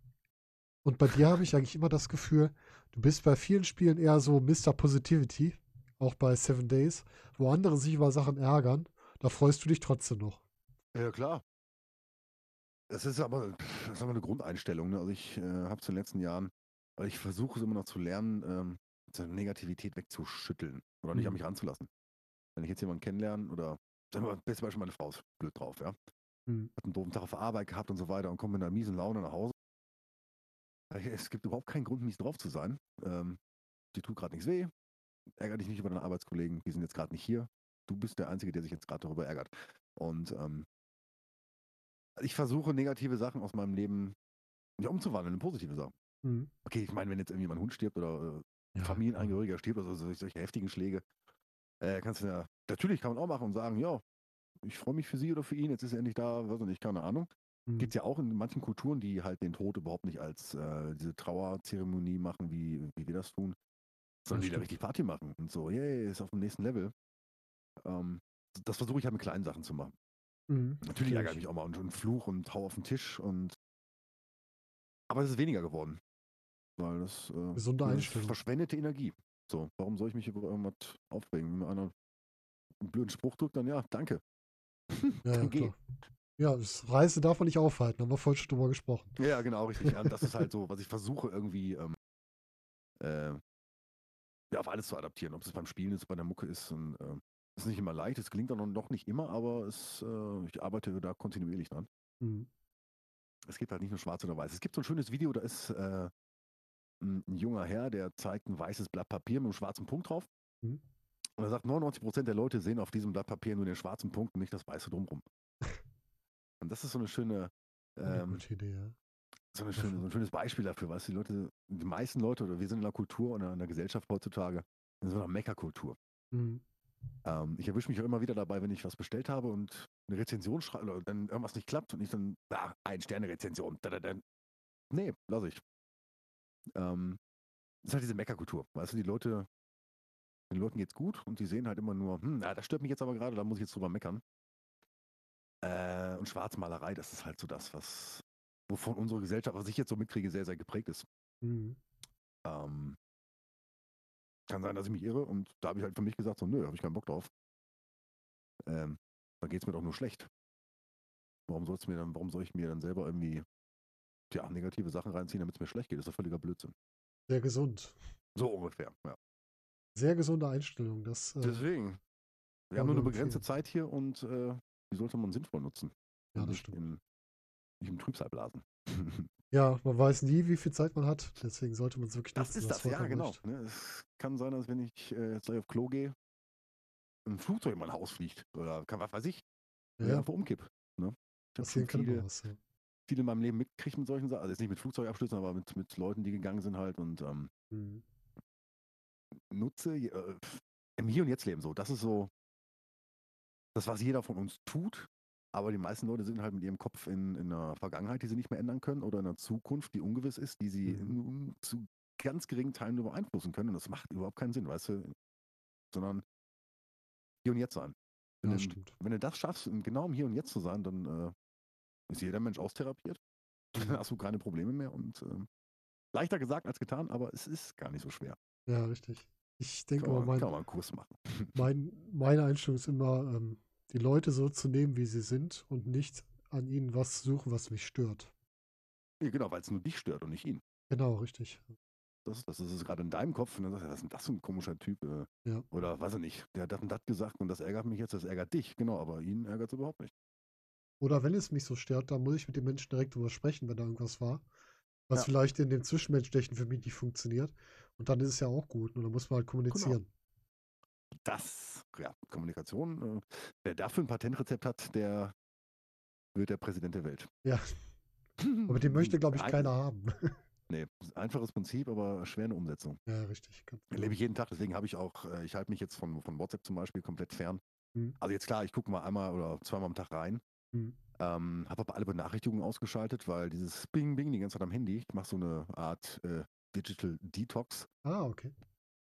Und bei dir habe ich eigentlich immer das Gefühl, du bist bei vielen Spielen eher so Mr. Positivity, auch bei Seven Days, wo andere sich über Sachen ärgern. Da freust du dich trotzdem noch. Ja, klar. Das ist aber, das ist aber eine Grundeinstellung. Ne? Also ich äh, habe es in den letzten Jahren, weil ich versuche es immer noch zu lernen, ähm, so eine Negativität wegzuschütteln oder nicht an Mhm. mich ranzulassen. Wenn ich jetzt jemanden kennenlerne oder, sagen wir mal, bestes Beispiel meine Frau ist blöd drauf, ja. Mhm. Hat einen doofen Tag auf Arbeit gehabt und so weiter und kommt mit einer miesen Laune nach Hause. Äh, Es gibt überhaupt keinen Grund, mies drauf zu sein. Ähm, die tut gerade nichts weh. Ärger dich nicht über deine Arbeitskollegen, die sind jetzt gerade nicht hier. Du bist der Einzige, der sich jetzt gerade darüber ärgert. Und ähm, ich versuche negative Sachen aus meinem Leben ja, umzuwandeln in positive Sachen. Mhm. Okay, ich meine, wenn jetzt irgendwie mein Hund stirbt oder äh, Ja, Familienangehöriger stirbt, also solche, solche heftigen Schläge, äh, kannst du ja, natürlich kann man auch machen und sagen, ja, ich freue mich für sie oder für ihn, jetzt ist er endlich da, weiß ich nicht, keine Ahnung. Mhm. Gibt es ja auch in manchen Kulturen, die halt den Tod überhaupt nicht als äh, diese Trauerzeremonie machen, wie, wie wir das tun, sondern die da richtig Party machen und so, yay, ist auf dem nächsten Level. Ähm, das versuche ich halt mit kleinen Sachen zu machen. Mhm. Natürlich ärgere ich ich. mich auch mal und, und fluch und hau auf den Tisch und aber es ist weniger geworden. Weil das, äh, das verschwendete Energie. So, warum soll ich mich über irgendwas aufregen? Wenn mir einer einen blöden Spruch drückt, dann ja, danke. Ja, ja, dann geh. klar. Ja, das Reise darf man nicht aufhalten, haben wir vorhin schon drüber gesprochen. Ja, genau, richtig. Ja, das ist halt so, was ich versuche irgendwie ähm, äh, ja, auf alles zu adaptieren. Ob es beim Spielen ist, bei der Mucke ist. Und, äh, ist nicht immer leicht, es gelingt auch noch nicht immer, aber es, äh, ich arbeite da kontinuierlich dran. Mhm. Es gibt halt nicht nur schwarz oder weiß. Es gibt so ein schönes Video, da ist äh, ein, ein junger Herr, der zeigt ein weißes Blatt Papier mit einem schwarzen Punkt drauf. Mhm. Und er sagt, 99% der Leute sehen auf diesem Blatt Papier nur den schwarzen Punkt und nicht das weiße drumrum. und das ist so eine schöne, Eine ähm, gute Idee, ja. so, eine schöne, so ein schönes Beispiel dafür, was die Leute, die meisten Leute oder wir sind in der Kultur und in der Gesellschaft heutzutage in so einer Meckerkultur. Mhm. Ähm, ich erwische mich auch immer wieder dabei, wenn ich was bestellt habe und eine Rezension schreibe oder dann irgendwas nicht klappt und ich dann, ah, ein Sterne Rezension. Da, da, da. Nee, lass ich. Ähm, das ist halt diese Meckerkultur. Weißt du, die Leute, den Leuten geht's gut und die sehen halt immer nur, hm, na, das stört mich jetzt aber gerade, da muss ich jetzt drüber meckern. Äh, und Schwarzmalerei, das ist halt so das, was, wovon unsere Gesellschaft, was ich jetzt so mitkriege, sehr, sehr geprägt ist. Mhm. Ähm, kann sein, dass ich mich irre und da habe ich halt für mich gesagt, so, nö, habe ich keinen Bock drauf. Ähm, dann geht es mir doch nur schlecht. Warum soll's mir dann, warum soll ich mir dann selber irgendwie ja, negative Sachen reinziehen, damit es mir schlecht geht? Das ist doch völliger Blödsinn. Sehr gesund. So ungefähr, ja. Sehr gesunde Einstellung. Das, äh, Deswegen. Wir haben nur eine begrenzte empfehlen. Zeit hier und äh, die sollte man sinnvoll nutzen. Ja, das stimmt. In, nicht im Trübsal blasen. ja, man weiß nie, wie viel Zeit man hat. Deswegen sollte man es wirklich Das nutzen. ist hast das, ja, genau. Ne, es kann sein, dass wenn ich äh, jetzt gleich auf Klo gehe, ein Flugzeug in mein Haus fliegt. Oder kann, was weiß ich, Ja, einfach umkipp. Ne? Passieren kann viele, was, ja. viele in meinem Leben mitgekriegt mit solchen Sachen. Also jetzt nicht mit Flugzeugabstürzen, aber mit, mit Leuten, die gegangen sind halt und ähm, Mhm. nutze äh, im Hier und Jetzt leben so. Das ist so das, was jeder von uns tut. Aber die meisten Leute sind halt mit ihrem Kopf in, in einer Vergangenheit, die sie nicht mehr ändern können, oder in einer Zukunft, die ungewiss ist, die sie Mhm. zu ganz geringen Teilen nur beeinflussen können. Und das macht überhaupt keinen Sinn, weißt du? Sondern hier und jetzt sein. Wenn, Ja, du, stimmt. wenn du das schaffst, genau im Hier und Jetzt zu sein, dann äh, ist jeder Mensch austherapiert. Dann hast du keine Probleme mehr. Und ähm, leichter gesagt als getan, aber es ist gar nicht so schwer. Ja, richtig. Ich denke mal, man, kann mein, man einen Kurs machen. mein, meine Einstellung ist immer, ähm, die Leute so zu nehmen, wie sie sind und nicht an ihnen was suchen, was mich stört. Ja, genau, weil es nur dich stört und nicht ihn. Genau, richtig. Das, das ist es gerade in deinem Kopf. Und dann sagst du, was ist denn das für ein komischer Typ? Äh, Ja. Oder weiß ich nicht, der hat das und das gesagt und das ärgert mich jetzt, das ärgert dich. Genau, aber ihn ärgert es überhaupt nicht. Oder wenn es mich so stört, dann muss ich mit dem Menschen direkt drüber sprechen, wenn da irgendwas war. Was Ja. vielleicht in dem Zwischenmenschlichen für mich nicht funktioniert. Und dann ist es ja auch gut. Und dann muss man halt kommunizieren. Das, ja, Kommunikation. Äh, wer dafür ein Patentrezept hat, der wird der Präsident der Welt. Ja. Aber den möchte, glaube ich, Ein- keiner haben. Nee, einfaches Prinzip, aber schwer in der Umsetzung. ja, richtig. Genau. Erlebe ich jeden Tag, deswegen habe ich auch, äh, ich halte mich jetzt von, von WhatsApp zum Beispiel komplett fern. Mhm. Also jetzt klar, ich gucke mal einmal oder zweimal am Tag rein, Mhm. ähm, habe aber alle Benachrichtigungen ausgeschaltet, weil dieses Bing Bing die ganze Zeit am Handy, ich mache so eine Art äh, Digital Detox, Ah, okay.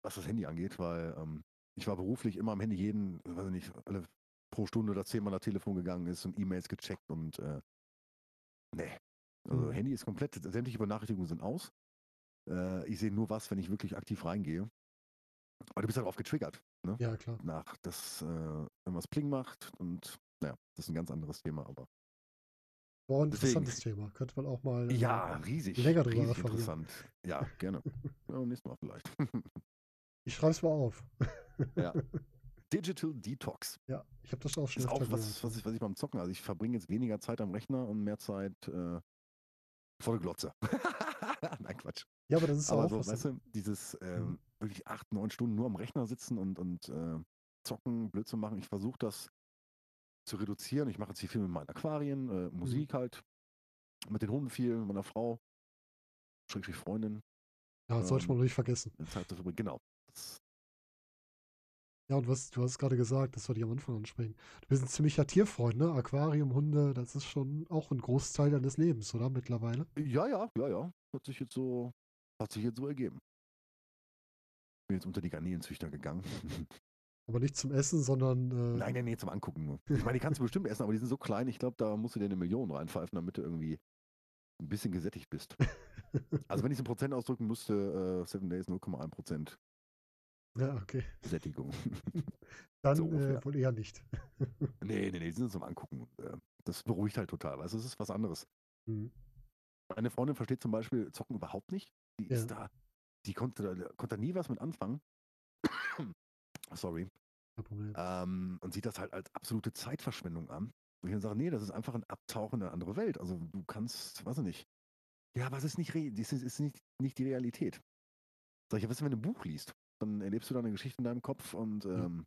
was das Handy angeht, weil ähm, ich war beruflich immer am Handy jeden, weiß ich nicht, alle pro Stunde oder zehnmal nach Telefon gegangen ist und E-Mails gecheckt und äh, nee. Also Mhm. Handy ist komplett, sämtliche Benachrichtigungen sind aus. Äh, ich sehe nur was, wenn ich wirklich aktiv reingehe. Aber du bist halt oft getriggert, ne? Ja, klar. Nach, dass äh, irgendwas Pling macht und naja, das ist ein ganz anderes Thema, aber Boah, ein Deswegen- interessantes Thema. Könnte man auch mal. äh, ja, riesig, länger drüber riesig interessant. Ja, gerne. ja, nächstes Mal vielleicht. Ich schreibe es mal auf. Ja. Digital Detox. Ja, ich habe das auch schon ist auch was, was, ich, was ich beim Zocken, also ich verbringe jetzt weniger Zeit am Rechner und mehr Zeit äh, vor der Glotze. Nein, Quatsch. Ja, aber das ist Aber auch so, was. weißt du, dieses ähm, Mhm. wirklich acht, neun Stunden nur am Rechner sitzen und, und äh, zocken, Blödsinn machen, ich versuche das zu reduzieren. Ich mache jetzt hier viel mit meinen Aquarien, äh, Mhm. Musik halt, mit den Hunden viel, mit meiner Frau, Schrägstrich Freundin, ja, das sollte man ähm, nicht vergessen. Zeit zu verbringen. Genau. Das, Ja, und was, du hast gerade gesagt, das wollte ich am Anfang ansprechen. Du bist ein ziemlicher Tierfreund, ne? Aquarium, Hunde, das ist schon auch ein Großteil deines Lebens, oder? Mittlerweile. ja, ja, ja, ja. Hat sich jetzt so, hat sich jetzt so ergeben. Bin jetzt unter die Garnelenzüchter gegangen. Aber nicht zum Essen, sondern. Äh, Nein, nein, nee, zum Angucken nur. Ich meine, die kannst du bestimmt essen, aber die sind so klein, ich glaube, da musst du dir eine Million reinpfeifen, damit du irgendwie ein bisschen gesättigt bist. Also wenn ich es in Prozent ausdrücken müsste, äh, Seven Days 0,1 Prozent Ja, okay. Sättigung. Dann So äh, wohl eher nicht. nee, nee, nee, die sind zum Angucken. Äh, das beruhigt halt total. Also es ist was anderes. Mhm. Meine Freundin versteht zum Beispiel Zocken überhaupt nicht. Die ist Ja. da, die konnte da, konnte nie was mit anfangen. Sorry. Ähm, und sieht das halt als absolute Zeitverschwendung an. Und ich dann sage, nee, das ist einfach ein Abtauchen in eine andere Welt. Also du kannst, weiß ich nicht. Ja, was ist nicht, das ist, ist nicht, nicht die Realität. Sag ich, ja, was ist, wenn du ein Buch liest? Dann erlebst du da eine Geschichte in deinem Kopf und ähm,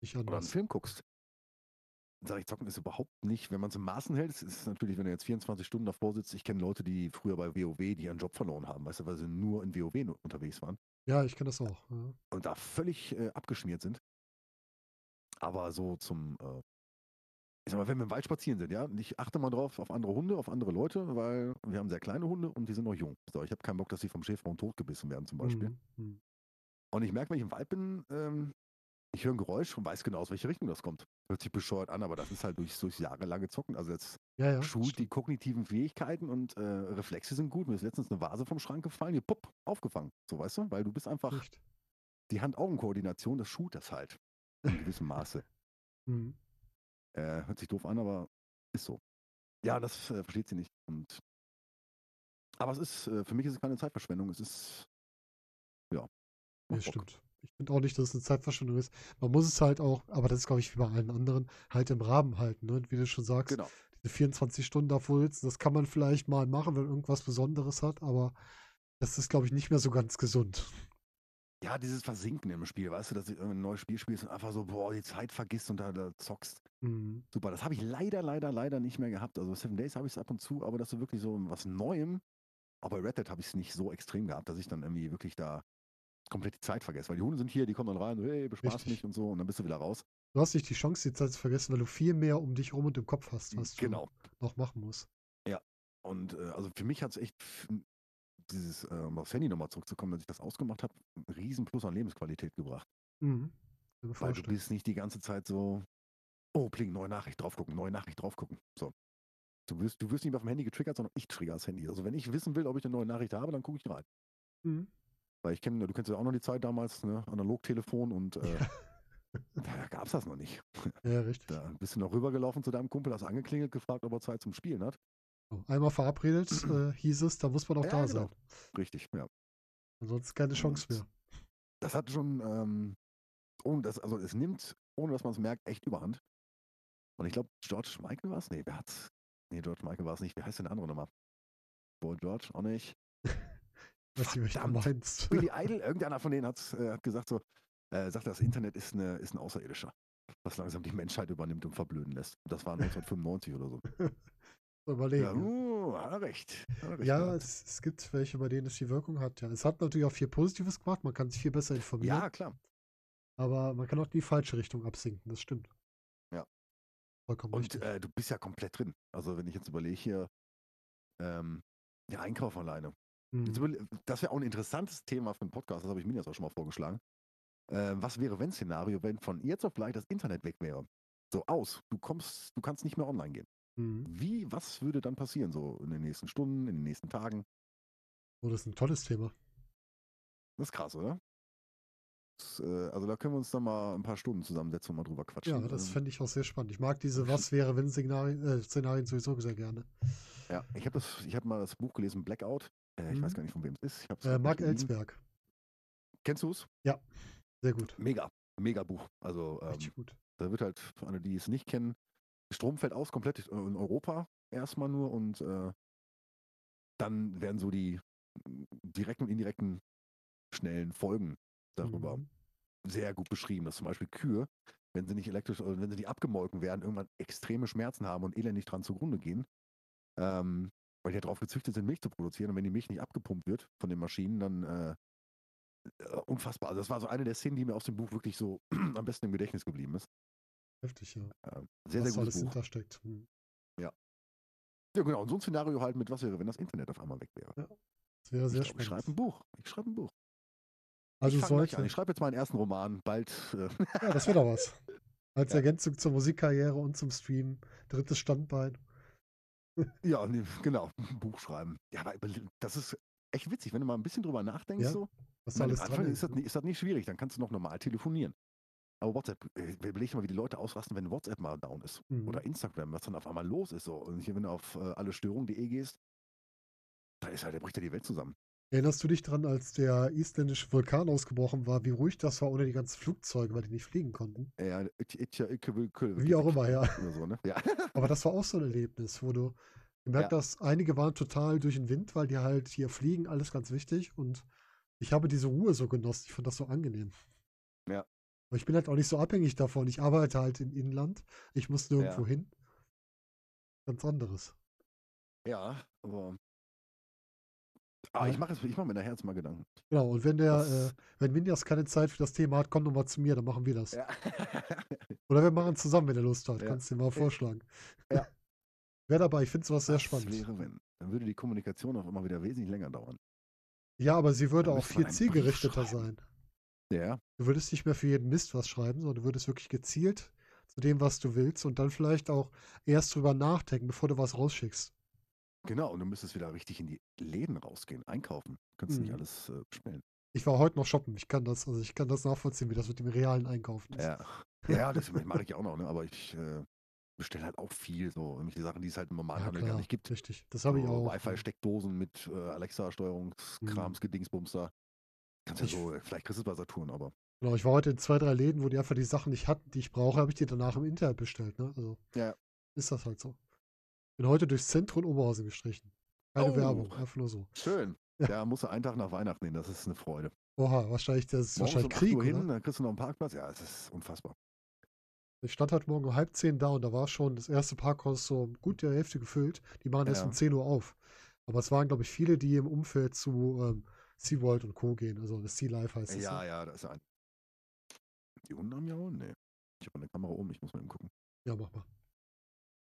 Nicht oder einen. Film guckst. Dann sage ich, zocken ist überhaupt nicht, wenn man es im Maßen hält, es ist natürlich, wenn du jetzt 24 Stunden davor sitzt, ich kenne Leute, die früher bei WoW, die ihren Job verloren haben, weißt du, weil sie nur in WoW unterwegs waren Ja, ich kenne das auch. Ja. und da völlig äh, abgeschmiert sind. Aber so zum, äh, ich sag mal, wenn wir im Wald spazieren sind, ja, und ich achte mal drauf auf andere Hunde, auf andere Leute, weil wir haben sehr kleine Hunde und die sind noch jung. So, ich habe keinen Bock, dass sie vom Schäferhund totgebissen werden zum Beispiel. Mhm. Und ich merke, wenn ich im Wald bin, ähm, ich höre ein Geräusch und weiß genau, aus welche Richtung das kommt. Hört sich bescheuert an, aber das ist halt durch, durch jahrelange Zocken. Also jetzt Ja, ja. schult die kognitiven Fähigkeiten und äh, Reflexe sind gut. Mir ist letztens eine Vase vom Schrank gefallen, hier, pupp, aufgefangen. So, weißt du? Weil du bist einfach, Echt. die Hand-Augen-Koordination, das schult das halt. In gewissem Maße. Mhm. Äh, hört sich doof an, aber ist so. Ja, das äh, versteht sie nicht. Und aber es ist, äh, für mich ist es keine Zeitverschwendung. Es ist, ja. Nee, stimmt. Ich finde auch nicht, dass es eine Zeitverschwendung ist. Man muss es halt auch, aber das ist, glaube ich, wie bei allen anderen, halt im Rahmen halten. Ne? Und wie du schon sagst, Genau. diese 24 Stunden davor sitzen, das kann man vielleicht mal machen, wenn irgendwas Besonderes hat, aber das ist, glaube ich, nicht mehr so ganz gesund. ja, dieses Versinken im Spiel, weißt du, dass du irgendein neues Spiel spielst und einfach so, boah, die Zeit vergisst und da, da zockst. Mhm. Super, das habe ich leider, leider, leider nicht mehr gehabt. Also Seven Days habe ich es ab und zu, aber dass du wirklich so was Neuem, aber bei Red Dead habe ich es nicht so extrem gehabt, dass ich dann irgendwie wirklich da komplett die Zeit vergesse. Weil die Hunde sind hier, die kommen dann rein, hey, bespaß Richtig. mich und so und dann bist du wieder raus. Du hast nicht die Chance, die Zeit zu vergessen, weil du viel mehr um dich rum und im Kopf hast, was du Genau. noch machen musst. Und äh, also für mich hat es echt f- dieses, äh, um aufs Handy nochmal zurückzukommen, dass ich das ausgemacht habe, einen riesen Plus an Lebensqualität gebracht. Mhm. Weil du bist nicht die ganze Zeit so, oh, pling, neue Nachricht drauf gucken, neue Nachricht drauf gucken. So. Du wirst, du wirst nicht mehr vom Handy getriggert, sondern ich trigger das Handy. Also wenn ich wissen will, ob ich eine neue Nachricht habe, dann gucke ich rein. Mhm. Weil ich kenne, du kennst ja auch noch die Zeit damals, ne? Analogtelefon und äh, da gab es das noch nicht. Ja, richtig. Da bist du noch rübergelaufen zu deinem Kumpel, hast angeklingelt, gefragt, ob er Zeit zum Spielen hat. Einmal verabredet, äh, hieß es, da muss man auch Ja, da genau. sein. Richtig, ja. Ansonsten keine Chance mehr. Das hat schon, ähm, ohne das, also es nimmt, ohne dass man es merkt, echt überhand. Und ich glaube, George Michael war es? Nee, wer hat's? Nee, George Michael war es nicht. Wie heißt denn der andere nochmal? Boy George, auch nicht. Du Verdammt. meinst. Billy Idol, irgendeiner von denen hat, äh, hat gesagt so, äh, sagt, das Internet ist, eine, ist ein Außerirdischer, was langsam die Menschheit übernimmt und verblöden lässt. Das war 1995 oder so. Überlegen. Ja, uh, hat er recht. Hat er recht ja es, es gibt welche, bei denen es die Wirkung hat. Ja, es hat natürlich auch viel Positives gemacht. Man kann sich viel besser informieren. ja, klar. Aber man kann auch in die falsche Richtung absinken. Das stimmt. Ja. Vollkommen Und richtig. äh, du bist ja komplett drin. Also wenn ich jetzt überlege hier, ähm, der Einkauf alleine. Mhm. Das wäre auch ein interessantes Thema für einen Podcast, das habe ich mir jetzt auch schon mal vorgeschlagen. Äh, was wäre, wenn Szenario, wenn von jetzt auf gleich das Internet weg wäre? So aus. Du kommst, du kannst nicht mehr online gehen. Mhm. Wie, was würde dann passieren, so in den nächsten Stunden, in den nächsten Tagen? Oh, das ist ein tolles Thema. Das ist krass, oder? Das, äh, also da können wir uns dann mal ein paar Stunden zusammensetzen und mal drüber quatschen. Ja, das Ähm, fände ich auch sehr spannend. Ich mag diese Was wäre, wenn Szenarien, äh, Szenarien sowieso sehr gerne. ja, ich habe habe mal das Buch gelesen, Blackout. Äh, ich weiß Mhm. gar nicht, von wem es ist. Ich Äh, Marc. Ellsberg. Kennst du es? Sehr gut. Mega, mega Buch. Also ähm, Richtig gut. Da wird halt, für alle, die es nicht kennen, Strom fällt aus, komplett in Europa erstmal nur und äh, dann werden so die direkten und indirekten schnellen Folgen darüber Mhm. sehr gut beschrieben. Dass zum Beispiel Kühe, wenn sie nicht elektrisch oder wenn sie nicht abgemolken werden, irgendwann extreme Schmerzen haben und elendig dran zugrunde gehen. Ähm, weil die ja darauf gezüchtet sind, Milch zu produzieren. Und wenn die Milch nicht abgepumpt wird von den Maschinen, dann äh, äh, unfassbar. Also das war so eine der Szenen, die mir aus dem Buch wirklich so am besten im Gedächtnis geblieben ist. Heftig, ja. Äh, sehr, Was sehr alles gutes Buch. hintersteckt. Mhm. Ja, genau. Und so ein Szenario halt mit, was wäre, wenn das Internet auf einmal weg wäre. Das wäre sehr ich glaub, ich schreibe spannend. ein Buch. Ich schreibe ein Buch. Also ich, sollte. ich schreibe jetzt meinen ersten Roman. Bald. Äh, Ja, das wäre doch was. Als Ja. Ergänzung zur Musikkarriere und zum Stream. Drittes Standbein. Ja, nee, genau. Ein Buch schreiben. Ja, aber das ist echt witzig, wenn du mal ein bisschen drüber nachdenkst. Ja, So. Was alles Anfang ist. das, nicht, ist das nicht schwierig. Dann kannst du noch normal telefonieren. Aber WhatsApp, äh, überleg mal, wie die Leute ausrasten, wenn WhatsApp mal down ist. Mhm. Oder Instagram, was dann auf einmal los ist. So. Und hier, wenn du auf äh, allestörung.de gehst, da ist halt, da bricht ja die Welt zusammen. Erinnerst du dich dran, als der isländische Vulkan ausgebrochen war, wie ruhig das war ohne die ganzen Flugzeuge, weil die nicht fliegen konnten? Ja, Wie auch immer, ja. So, ne? Ja. Aber das war auch so ein Erlebnis, wo du gemerkt Ja. hast, einige waren total durch den Wind, weil die halt hier fliegen, alles ganz wichtig. Und ich habe diese Ruhe so genossen. Ich fand das so angenehm. Ja. Aber ich bin halt auch nicht so abhängig davon. Ich arbeite halt im Inland. Ich muss nirgendwo Ja. hin. Ganz anderes. Ja, aber. Ah, ich mache ich mach mir nachher jetzt mal Gedanken. Genau, und wenn der, Das- äh, wenn Windias keine Zeit für das Thema hat, komm doch mal zu mir, dann machen wir das. Ja. Oder wir machen es zusammen, wenn er Lust hat. Ja. Kannst du dir mal vorschlagen. Ja. Wer dabei? Ich finde sowas sehr Was spannend. wäre, wenn? Dann würde die Kommunikation auch immer wieder wesentlich länger dauern. Ja, aber sie würde Dann auch viel zielgerichteter sein. Ja, Du würdest nicht mehr für jeden Mist was schreiben, sondern du würdest wirklich gezielt zu dem, was du willst und dann vielleicht auch erst drüber nachdenken, bevor du was rausschickst. Genau. Und du müsstest wieder richtig in die Läden rausgehen, einkaufen. Du kannst nicht Mhm. alles äh, bestellen. Ich war heute noch shoppen. Ich kann das, also ich kann das nachvollziehen, wie das mit dem realen Einkaufen ist. Ja, ja das mache ich auch noch, ne? aber ich äh, bestelle halt auch viel, so irgendwelche Sachen, die es halt im normalen Ja, Handel gar nicht gibt. richtig. Das habe ich So auch. Mhm. Wi-Fi-Steckdosen mit äh, Alexa-Steuerungskrams, Gedingsbumster. Kannst ja Ich- so, äh, vielleicht kriegst du es bei Saturn, aber Genau, ich war heute in zwei, drei Läden, wo die einfach die Sachen nicht hatten, die ich brauche, habe ich die danach im Internet bestellt. Ne? Also Ja. ist das halt so. Bin heute durchs Zentrum Oberhausen gestrichen. Keine Oh. Werbung, einfach nur so. schön. Ja. Ja, musst du einen Tag nach Weihnachten nehmen, das ist eine Freude. Oha, wahrscheinlich, das ist Morgens wahrscheinlich um 8 Krieg, Uhr hin, oder? dann kriegst du noch einen Parkplatz. Ja, es ist unfassbar. Ich stand heute Morgen um halb zehn da und da war schon das erste Parkhaus so gut der Hälfte gefüllt. Die machen erst Ja. um 10 Uhr auf. Aber es waren, glaube ich, viele, die im Umfeld zu ähm, SeaWorld und Co. gehen. Also das Sea Life heißt es. Ja, ne? ja, da ist ein. Die Hunde haben ja auch? Nee. Ich habe eine Kamera oben, ich muss mal eben gucken. ja, mach mal.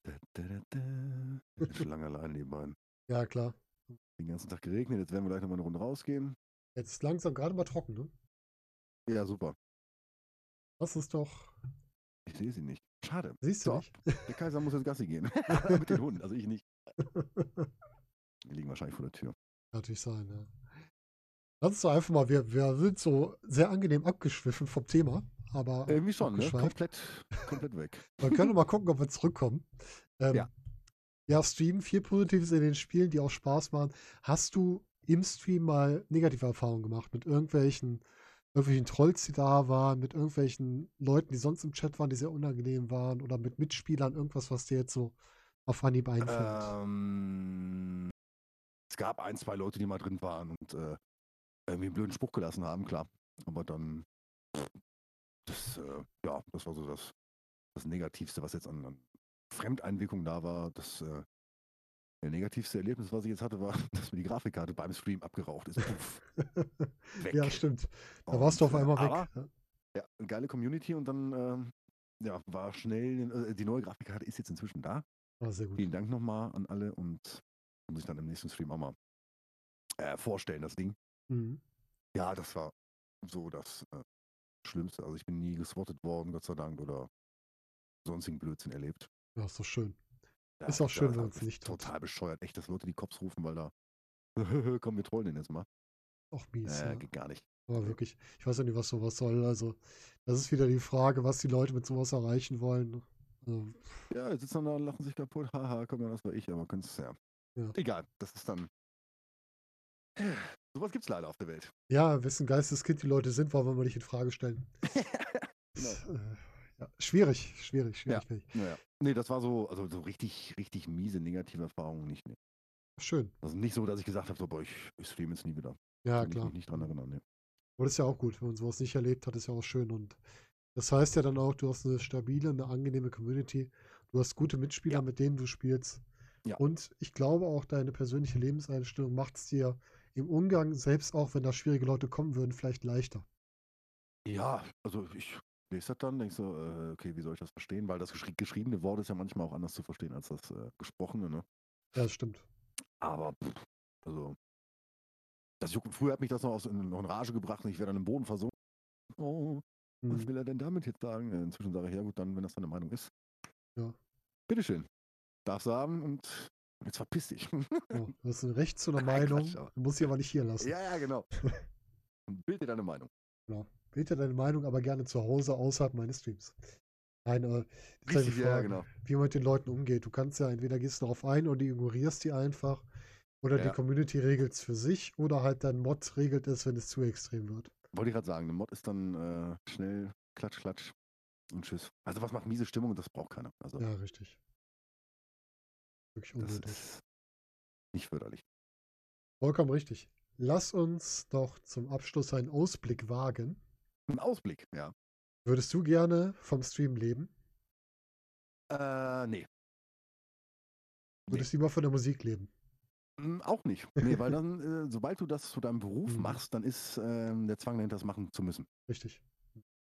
Da, da, da, da. Ist schon lange allein nebenbei. Ja, klar. Den ganzen Tag geregnet, jetzt werden wir gleich nochmal eine Runde rausgehen. Jetzt ist langsam gerade mal trocken, ne? Ja, super. Das ist doch. Ich sehe sie nicht. Schade. Siehst du So. nicht? Der Kaiser muss jetzt Gassi gehen. Mit den Hunden, also ich nicht. Die liegen wahrscheinlich vor der Tür. Kann natürlich sein, ja. Lass uns doch einfach mal, wir, wir sind so sehr angenehm abgeschwiffen vom Thema, aber Irgendwie schon, ne? Komplett, komplett weg. Wir können mal gucken, ob wir zurückkommen. Ähm, Ja. Ja, Stream, viel Positives in den Spielen, die auch Spaß machen. Hast du im Stream mal negative Erfahrungen gemacht mit irgendwelchen, irgendwelchen Trolls, die da waren, mit irgendwelchen Leuten, die sonst im Chat waren, die sehr unangenehm waren oder mit Mitspielern, irgendwas, was dir jetzt so auf Anhieb einfällt? Ähm, es gab ein, zwei Leute, die mal drin waren und äh, irgendwie einen blöden Spruch gelassen haben, klar. Aber dann, das, äh, ja, das war so das, das Negativste, was jetzt an, an Fremdeinwirkung da war. Das äh, der negativste Erlebnis, was ich jetzt hatte, war, dass mir die Grafikkarte beim Stream abgeraucht ist. Ja, stimmt. Da warst du auf Und, äh, einmal weg. aber- ja. Geile Community und dann ähm, ja, war schnell, äh, die neue Grafikkarte ist jetzt inzwischen da. Ah, sehr gut. Vielen Dank nochmal an alle und muss ich dann im nächsten Stream auch mal äh, vorstellen, das Ding. Mhm. Ja, das war so das äh, Schlimmste. Also ich bin nie geswattet worden, Gott sei Dank, oder sonstigen Blödsinn erlebt. Ja, ist doch schön. Ja, Ist auch schön, wenn hat man's nicht tut. Total bescheuert. Echt, dass Leute die Cops rufen, weil da komm, wir trollen den jetzt mal. Auch mies. Äh, ja. geht gar nicht. Aber wirklich, ich weiß ja nicht, was sowas soll. Also, das ist wieder die Frage, was die Leute mit sowas erreichen wollen. Also, Ja, jetzt sitzen da, lachen sich kaputt. Haha, komm, das war ich, aber kannst ja. Ja. Egal, das ist dann. Sowas gibt's leider auf der Welt. ja, wessen Geisteskind die Leute sind, wollen wir mal nicht in Frage stellen. Genau. Äh, ja, schwierig, schwierig, schwierig. schwierig. Naja. Nee, das war so, also so richtig, richtig miese negative Erfahrungen nicht. Nee. Schön. Also nicht so, dass ich gesagt habe, so, boah, ich, ich streame jetzt nie wieder. Ja, Kann ich klar. mich nicht dran erinnern. Nee. Aber das ist ja auch gut, wenn man sowas nicht erlebt hat, ist ja auch schön. Und das heißt ja dann auch, du hast eine stabile, eine angenehme Community. Du hast gute Mitspieler, Ja. mit denen du spielst. Ja. Und ich glaube auch, deine persönliche Lebenseinstellung macht es dir im Umgang, selbst auch wenn da schwierige Leute kommen würden, vielleicht leichter. Ja, also ich lese das dann, denke so, äh, okay, wie soll ich das verstehen? Weil das geschri geschriebene Wort ist ja manchmal auch anders zu verstehen als das äh, gesprochene, ne? Ja, das stimmt. Aber, pff, also, das juckt, früher hat mich das noch, aus, in, noch in Rage gebracht und ich wäre dann im Boden versunken. Oh, was Hm. will er denn damit jetzt sagen? Äh, Inzwischen sage ich, ja gut, dann, wenn das deine Meinung ist. Ja. Bitteschön. Darfst du haben und jetzt verpiss dich. Ja, du hast ein Recht zu einer Meinung, Quatsch, du musst sie aber nicht hier lassen. ja, ja, genau. Und bild dir deine Meinung. Genau. Bitte deine Meinung, aber gerne zu Hause außerhalb meines Streams. Nein, äh, das ist ja die Richtig, ja, Frage, genau. wie man mit den Leuten umgeht. Du kannst ja entweder gehst du darauf ein oder ignorierst die einfach. Oder die Ja. Community regelt es für sich oder halt dein Mod regelt es, wenn es zu extrem wird. Wollte ich gerade sagen, eine Mod ist dann äh, schnell klatsch, klatsch und tschüss. Also was macht miese Stimmung und das braucht keiner. Also Ja, richtig. Wirklich das unnötig. ist nicht förderlich. Vollkommen richtig. Lass uns doch zum Abschluss einen Ausblick wagen. Ein Ausblick, ja. Würdest du gerne vom Stream leben? Äh, nee. Nee. Würdest du lieber von der Musik leben? Mm, Auch nicht. Nee, weil dann, äh, sobald du das zu deinem Beruf Mhm. machst, dann ist ähm, der Zwang dahinter, das machen zu müssen. Richtig.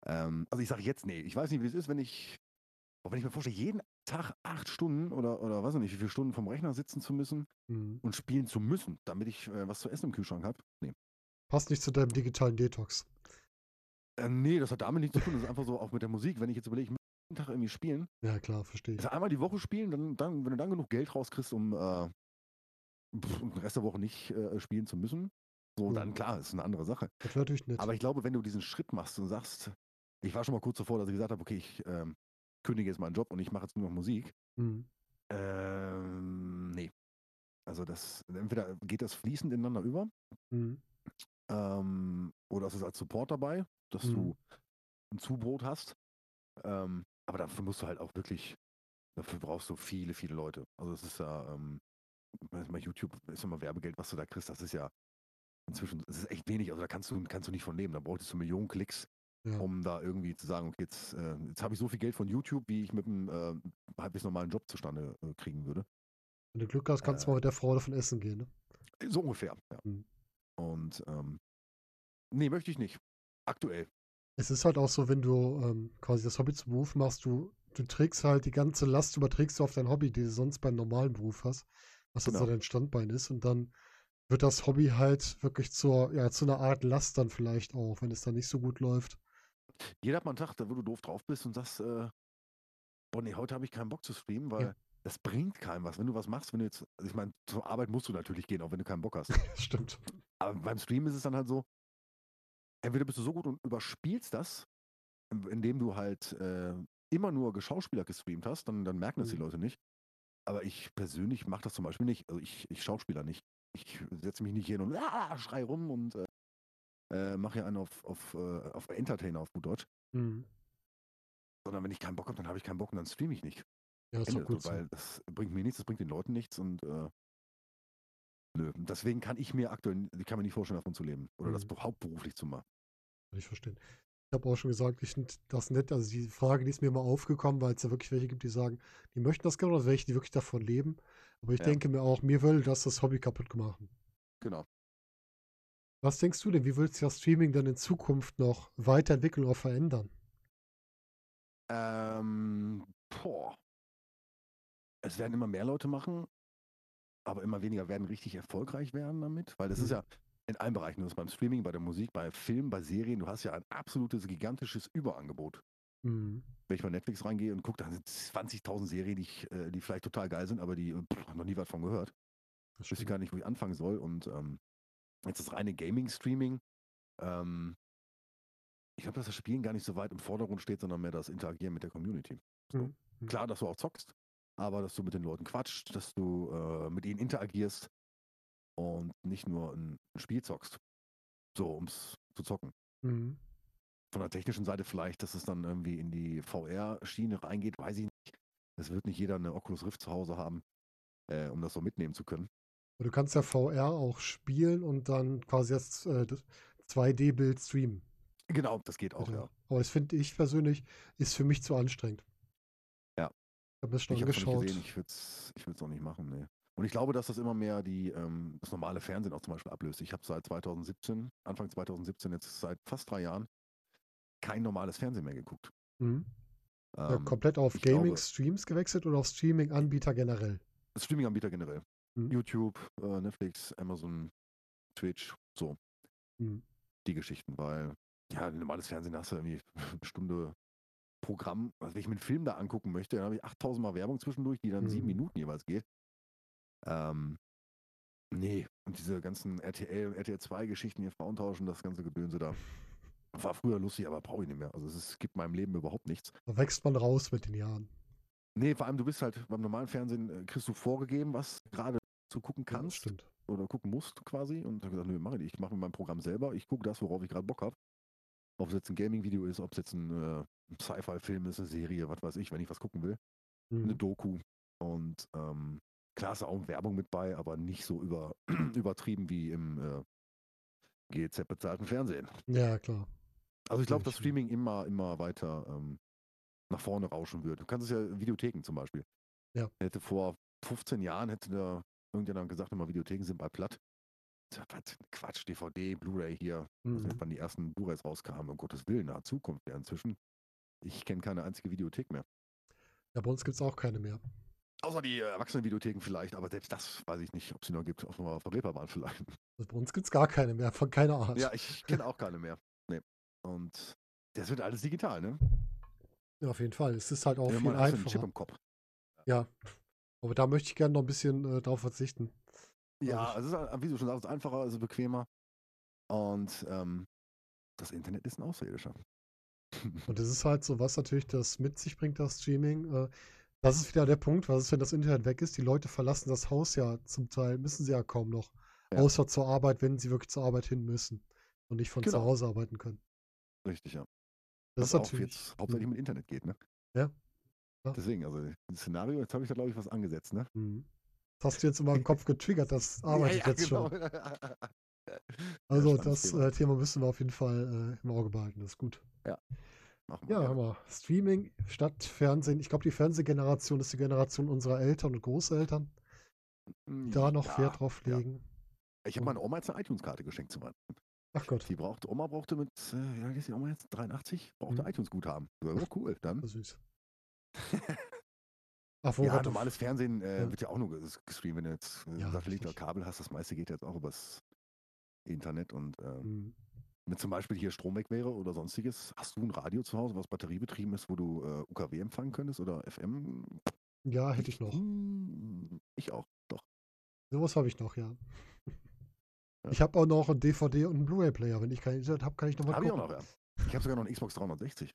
Ähm, also ich sage jetzt, nee, ich weiß nicht, wie es ist, wenn ich, auch wenn ich mir vorstelle, jeden Tag acht Stunden oder, oder weiß ich nicht, wie viele Stunden vom Rechner sitzen zu müssen Mhm. und spielen zu müssen, damit ich äh, was zu essen im Kühlschrank habe. Nee. Passt nicht zu deinem digitalen Detox. Äh, nee, das hat damit nichts zu tun. Das ist einfach so auch mit der Musik. Wenn ich jetzt überlege, ich muss jeden Tag irgendwie spielen, Ja, klar, verstehe ich. also einmal die Woche spielen, dann, dann, wenn du dann genug Geld rauskriegst, um äh, pff, um den Rest der Woche nicht äh, spielen zu müssen, so, dann Mhm. klar, ist eine andere Sache. Das wäre natürlich nett. Aber ich glaube, wenn du diesen Schritt machst und sagst, ich war schon mal kurz davor, dass ich gesagt habe, okay, ich ähm, kündige jetzt meinen Job und ich mache jetzt nur noch Musik. Mhm. Ähm, nee. Also das, entweder geht das fließend ineinander über, Mhm. ähm, oder es ist als Support dabei, dass Mhm. du ein Zubrot hast. Ähm, aber dafür musst du halt auch wirklich, dafür brauchst du viele, viele Leute. Also es ist ja, ähm, mal, YouTube ist immer Werbegeld, was du da kriegst, das ist ja inzwischen, es ist echt wenig, also da kannst du, kannst du nicht von leben. Da bräuchtest du Millionen Klicks, Ja. um da irgendwie zu sagen, okay, jetzt, äh, jetzt habe ich so viel Geld von YouTube, wie ich mit einem äh, halbwegs normalen Job zustande äh, kriegen würde. Wenn du Glück hast, kannst du Äh. mal mit der Frau davon essen gehen, ne? So ungefähr, ja. Mhm. Und ähm, nee, möchte ich nicht. Aktuell. Es ist halt auch so, wenn du ähm, quasi das Hobby zum Beruf machst, du, du trägst halt die ganze Last, überträgst du auf dein Hobby, die du sonst beim normalen Beruf hast, was jetzt so Genau. dein Standbein ist. Und dann wird das Hobby halt wirklich zur, ja, zu einer Art Last dann vielleicht auch, wenn es dann nicht so gut läuft. Jeder hat mal einen Tag, da wo du doof drauf bist und sagst, äh, boah, nee, heute habe ich keinen Bock zu streamen, weil Ja. das bringt keinem was. Wenn du was machst, wenn du jetzt, also ich meine, zur Arbeit musst du natürlich gehen, auch wenn du keinen Bock hast. Stimmt. Aber beim Stream ist es dann halt so, entweder bist du so gut und überspielst das, in- indem du halt äh, immer nur Geschauspieler gestreamt hast, dann, dann merken das die Mhm. Leute nicht. Aber ich persönlich mache das zum Beispiel nicht. Also ich, ich Schauspieler nicht. Ich setze mich nicht hin und ah, schrei rum und äh, äh, mache hier einen auf, auf, äh, auf Entertainer auf gut Deutsch. Mhm. Sondern wenn ich keinen Bock habe, dann habe ich keinen Bock und dann streame ich nicht. Ja, ist Ende, gut so, so. weil das bringt mir nichts, das bringt den Leuten nichts und äh, nö. Deswegen kann ich mir aktuell, ich kann mir nicht vorstellen, davon zu leben. Oder das Mhm. hauptberuflich zu machen. Kann ich verstehen. Ich habe auch schon gesagt, ich finde das nett. Also die Frage, die ist mir mal aufgekommen, weil es ja wirklich welche gibt, die sagen, die möchten das gerne, oder welche, die wirklich davon leben. Aber ich Ja. denke mir auch, mir würde das das Hobby kaputt gemacht. Genau. Was denkst du denn, wie willst du das Streaming dann in Zukunft noch weiterentwickeln oder verändern? Ähm, boah. Es werden immer mehr Leute machen, aber immer weniger werden richtig erfolgreich werden damit, weil das ist Mhm. ja in allen Bereichen, das ist beim Streaming, bei der Musik, bei Filmen, bei Serien, du hast ja ein absolutes, gigantisches Überangebot. Mhm. Wenn ich bei Netflix reingehe und gucke, da sind 20.000 Serien, die, ich, äh, die vielleicht total geil sind, aber die pff, noch nie was von gehört. Ich stimmt. gar nicht, wo ich anfangen soll. Und ähm, jetzt das reine Gaming-Streaming, ähm, ich glaube, dass das Spielen gar nicht so weit im Vordergrund steht, sondern mehr das Interagieren mit der Community. So. Mhm. Mhm. Klar, dass du auch zockst, aber dass du mit den Leuten quatscht, dass du äh, mit ihnen interagierst und nicht nur ein Spiel zockst. So, um es zu zocken. Mhm. Von der technischen Seite vielleicht, dass es dann irgendwie in die VR-Schiene reingeht, weiß ich nicht. Es wird nicht jeder eine Oculus Rift zu Hause haben, äh, um das so mitnehmen zu können. Du kannst ja VR auch spielen und dann quasi das, äh, das 2D-Bild streamen. Genau, das geht auch, Bitte. ja. Aber das finde ich persönlich, ist für mich zu anstrengend. Ja. Ich habe das schon Ich es nicht angeschaut. gesehen, ich würde es ich würd's auch nicht machen, nee. Und ich glaube, dass das immer mehr die, ähm, das normale Fernsehen auch zum Beispiel ablöst. Ich habe seit 2017, Anfang 2017, jetzt seit fast drei Jahren, kein normales Fernsehen mehr geguckt. Mhm. Ja, Ähm, komplett auf Gaming-Streams gewechselt oder auf Streaming-Anbieter generell? Streaming-Anbieter generell. Mhm. YouTube, äh, Netflix, Amazon, Twitch, so, Mhm. die Geschichten, weil, ja, ein normales Fernsehen hast du irgendwie eine Stunde Programm, also wenn ich mir einen Film da angucken möchte, dann habe ich 8000 Mal Werbung zwischendurch, die dann sieben Mhm. Minuten jeweils geht. Ähm, nee, und diese ganzen RTL, RTL 2 Geschichten hier, Frauentauschen, das ganze Gedönse da, war früher lustig, aber brauche ich nicht mehr. Also es ist, gibt meinem Leben überhaupt nichts. Da wächst man raus mit den Jahren. Nee, vor allem du bist halt beim normalen Fernsehen, äh, kriegst du vorgegeben, was gerade zu gucken Ja, das kannst stimmt. oder gucken musst quasi. Und dann gesagt, nö, mach ich nicht. Ich mache mein Programm selber. Ich gucke das, worauf ich gerade Bock habe. Ob es jetzt ein Gaming-Video ist, ob es jetzt ein, äh, Sci-Fi-Film ist, eine Serie, was weiß ich, wenn ich was gucken will. Eine Mhm. Doku. Und ähm, klar ist auch Werbung mit bei, aber nicht so über, übertrieben wie im äh, GZ bezahlten Fernsehen. Ja, klar. Also ich glaube, dass. Streaming immer, immer weiter ähm, nach vorne rauschen wird. Du kannst es ja Videotheken zum Beispiel. Ja. Hätte vor 15 Jahren hätte da irgendjemand gesagt, immer Videotheken sind bei platt. Quatsch, DVD, Blu-ray hier. Mhm. nicht, wann die ersten Blu-rays rauskamen, um Gottes Willen, nahe Zukunft ja inzwischen. Ich kenne keine einzige Videothek mehr. Ja, bei uns gibt es auch keine mehr. Außer die äh, Erwachsenenvideotheken vielleicht, aber selbst das weiß ich nicht, ob es sie noch gibt, auf einer Reeperbahn vielleicht. Also bei uns gibt es gar keine mehr, von keiner Art. Ja, ich kenne auch keine mehr. Nee. Und das wird alles digital, ne? Ja, auf jeden Fall. Es ist halt auch viel hast du einen Chip einfacher. im Kopf. Ja. Aber da möchte ich gerne noch ein bisschen äh, drauf verzichten. Ja, Also es ist, halt, wie du schon sagst, einfacher, es ist bequemer. Und ähm, das Internet ist ein Außerirdischer. Und das ist halt so, was natürlich das mit sich bringt, das Streaming. Äh, das ist wieder der Punkt, was ist, wenn das Internet weg ist? Die Leute verlassen das Haus ja zum Teil, müssen sie ja kaum noch. Ja. Außer zur Arbeit, wenn sie wirklich zur Arbeit hin müssen und nicht von zu Genau. Hause arbeiten können. Richtig, ja. Das Was ist auch natürlich. jetzt hauptsächlich mit Internet geht, ne? Ja. Ja. Deswegen, also das Szenario, jetzt habe ich da, glaube ich, was angesetzt, ne? Mhm. Das hast du jetzt in meinem Kopf getriggert, das arbeitet jetzt schon. Also das Thema. Äh, Thema. müssen wir auf jeden Fall äh, im Auge behalten. Das ist gut. Ja. Machen wir ja, hör mal. Streaming statt Fernsehen. Ich glaube, die Fernsehgeneration ist die Generation unserer Eltern und Großeltern. Die da noch ja, Wert drauf legen. Ja. Ich habe meiner Oma jetzt eine iTunes-Karte geschenkt zu Weihnachten. Ach Gott. Die brauchte, Oma brauchte mit, äh, wie alt ist die Oma jetzt? 83? Brauchte mhm. iTunes-Guthaben. Oh, cool, dann. Süß. Ach, ja, normales Fernsehen äh, ja. wird ja auch nur gestreamt, wenn du jetzt äh, ja, Satellit oder Kabel hast. Das meiste geht jetzt auch übers Internet und äh, mhm. wenn zum Beispiel hier Strom weg wäre oder sonstiges, hast du ein Radio zu Hause, was batteriebetrieben ist, wo du äh, UKW empfangen könntest oder FM? Ja, hätte ich noch. Hm, ich auch, doch. Sowas habe ich noch, ja. ja. Ich habe auch noch ein DVD und einen Blu-ray-Player. Wenn ich kein Internet habe, kann ich noch was Hab ich auch noch, ja. Ich habe sogar noch einen Xbox 360.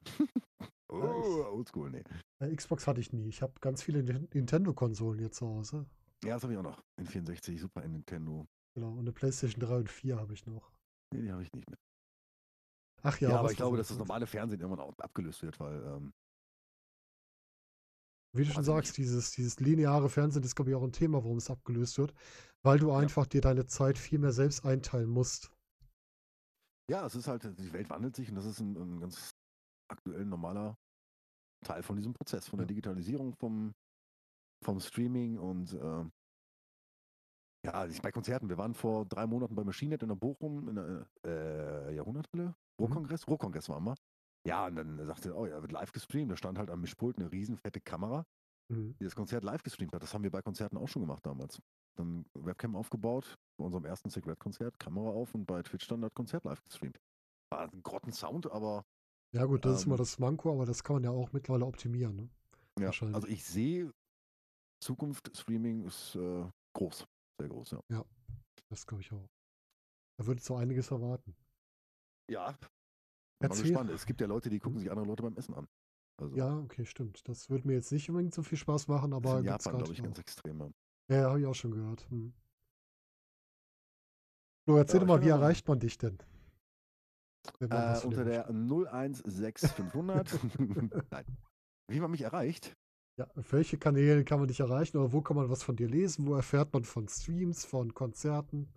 Oh, oldschool, nee. Äh, Xbox hatte ich nie. Ich habe ganz viele Nintendo-Konsolen hier zu Hause. Ja, das habe ich auch noch. In 64, Super Nintendo. Genau, und eine PlayStation 3 und 4 habe ich noch. Nee, die habe ich nicht mit. Ach ja. Ja, aber ich glaube, dass das normale Fernsehen irgendwann auch abgelöst wird, weil. Ähm, wie du schon sagst, dieses, dieses lineare Fernsehen ist, glaube ich, auch ein Thema, warum es abgelöst wird, weil du einfach ja. dir deine Zeit viel mehr selbst einteilen musst. Ja, es ist halt, die Welt wandelt sich und das ist ein, ein ganz aktuell normaler Teil von diesem Prozess, von der Digitalisierung, vom, vom Streaming und äh, ja, bei Konzerten. Wir waren vor drei Monaten bei Machinenet in der Bochum in der äh, Jahrhunderthalle. Ruhrkongress? Mhm. Ruhrkongress waren wir. Ja, und dann sagte er, oh ja, wird live gestreamt. Da stand halt am Mischpult eine riesen fette Kamera, mhm. die das Konzert live gestreamt hat. Das haben wir bei Konzerten auch schon gemacht damals. Dann Webcam aufgebaut, bei unserem ersten Secret-Konzert, Kamera auf und bei Twitch dann das Konzert live gestreamt. War ein grotten Sound, aber ja, gut, das ähm, ist immer das Manko, aber das kann man ja auch mittlerweile optimieren. Ne? Ja, also ich sehe, Zukunft Streaming ist äh, groß, sehr groß, ja. Ja, das glaube ich auch. Da würde so einiges erwarten. Ja, bin mal gespannt. Es gibt ja Leute, die gucken sich andere Leute beim Essen an. Also, ja, okay, stimmt. Das würde mir jetzt nicht unbedingt so viel Spaß machen, aber. in Japan, glaube ich, auch. ganz extrem. Ja, ja habe ich auch schon gehört. Hm. Flo, erzähl ja, doch mal, wie erreicht man dich denn? Äh, unter der 016500. Nein. Wie man mich erreicht? Ja, auf welche Kanäle kann man dich erreichen oder wo kann man was von dir lesen? Wo erfährt man von Streams, von Konzerten?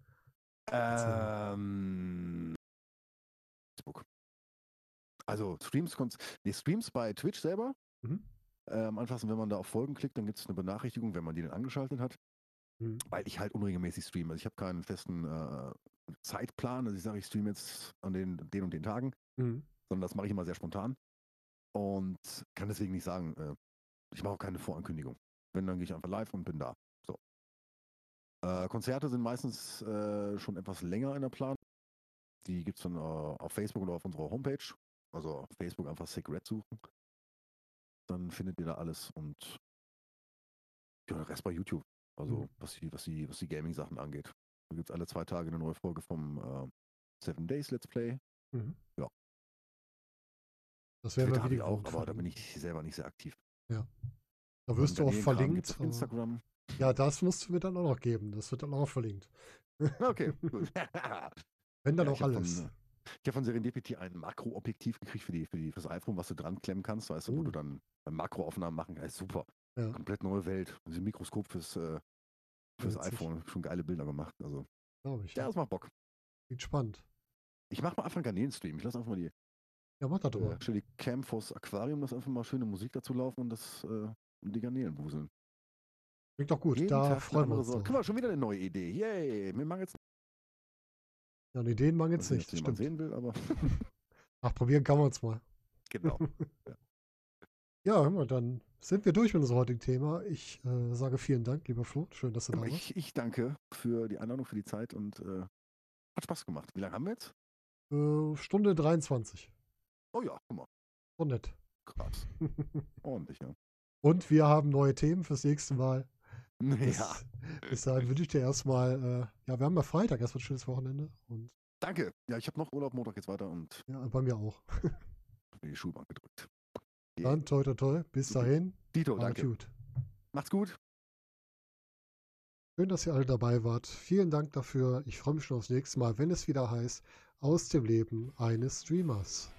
Ähm, Facebook. Also Streams, nee, Streams bei Twitch selber. Mhm. Äh, am einfachsten, wenn man da auf Folgen klickt, dann gibt es eine Benachrichtigung, wenn man die dann angeschaltet hat. Mhm. Weil ich halt unregelmäßig streame. Also ich habe keinen festen äh, Zeitplan. Also ich sage, ich streame jetzt an den, den und den Tagen, mhm. sondern das mache ich immer sehr spontan. Und kann deswegen nicht sagen, äh, ich mache auch keine Vorankündigung. Wenn, dann gehe ich einfach live und bin da. So. Äh, Konzerte sind meistens äh, schon etwas länger in der Planung. Die gibt es dann äh, auf Facebook oder auf unserer Homepage. Also auf Facebook einfach Sick Red suchen. Dann findet ihr da alles und ja, der Rest bei YouTube. Also mhm. was die, was die, was die Gaming-Sachen angeht. Da gibt es alle zwei Tage eine neue Folge vom äh, Seven Days Let's Play. Mhm. Ja. Das wäre wieder auch, aber da bin ich selber nicht sehr aktiv. Ja. Da wirst du auch verlinkt. Instagram. Ja, das musst du mir dann auch noch geben. Das wird dann auch verlinkt. Okay, gut. Wenn dann ja, auch alles. Von, ich habe von Serendipity ein Makroobjektiv gekriegt für, die, für, die, für das iPhone, was du dran klemmen kannst, weißt du, uh. wo du dann Makroaufnahmen machen kannst. Super. Ja. Komplett neue Welt. Also ein Mikroskop fürs, äh, fürs iPhone. Schon geile Bilder gemacht. Also. Glaube ich. Ja, das macht Bock. Klingt spannend. Ich mache mal einfach einen Garnelenstream. Ich lasse einfach mal die. Ja, mach das doch mal. Stell die Cam vors Aquarium, lass einfach mal schöne Musik dazu laufen und das äh, und die Garnelen wuseln. Klingt doch gut. Jeden da Tag freuen wir uns. Guck mal, schon wieder eine neue Idee. Yay, mir jetzt. Ja, an Ideen mangelt es nicht. Nicht, stimmt. sehen will, aber. Ach, probieren kann man es mal. Genau. ja. Ja, hör mal, dann sind wir durch mit unserem heutigen Thema. Ich äh, sage vielen Dank, lieber Flo. Schön, dass du da warst. Ich, ich danke für die Einladung, für die Zeit und äh, hat Spaß gemacht. Wie lange haben wir jetzt? Äh, Stunde 23. Oh ja, guck mal. So nett. Krass. Ordentlich, ja. Und wir haben neue Themen fürs nächste Mal. Ja. Bis, bis dahin wünsche ich dir erstmal, äh, ja, wir haben ja Freitag erstmal ein schönes Wochenende. Und Danke. Ja, ich habe noch Urlaub, Montag geht's weiter und. Ja, bei mir auch. die Schulbank gedrückt. Dann toi toi toi. Bis dahin. Dito, danke. Gut. Macht's gut. Schön, dass ihr alle dabei wart. Vielen Dank dafür. Ich freue mich schon aufs nächste Mal, wenn es wieder heißt, aus dem Leben eines Streamers.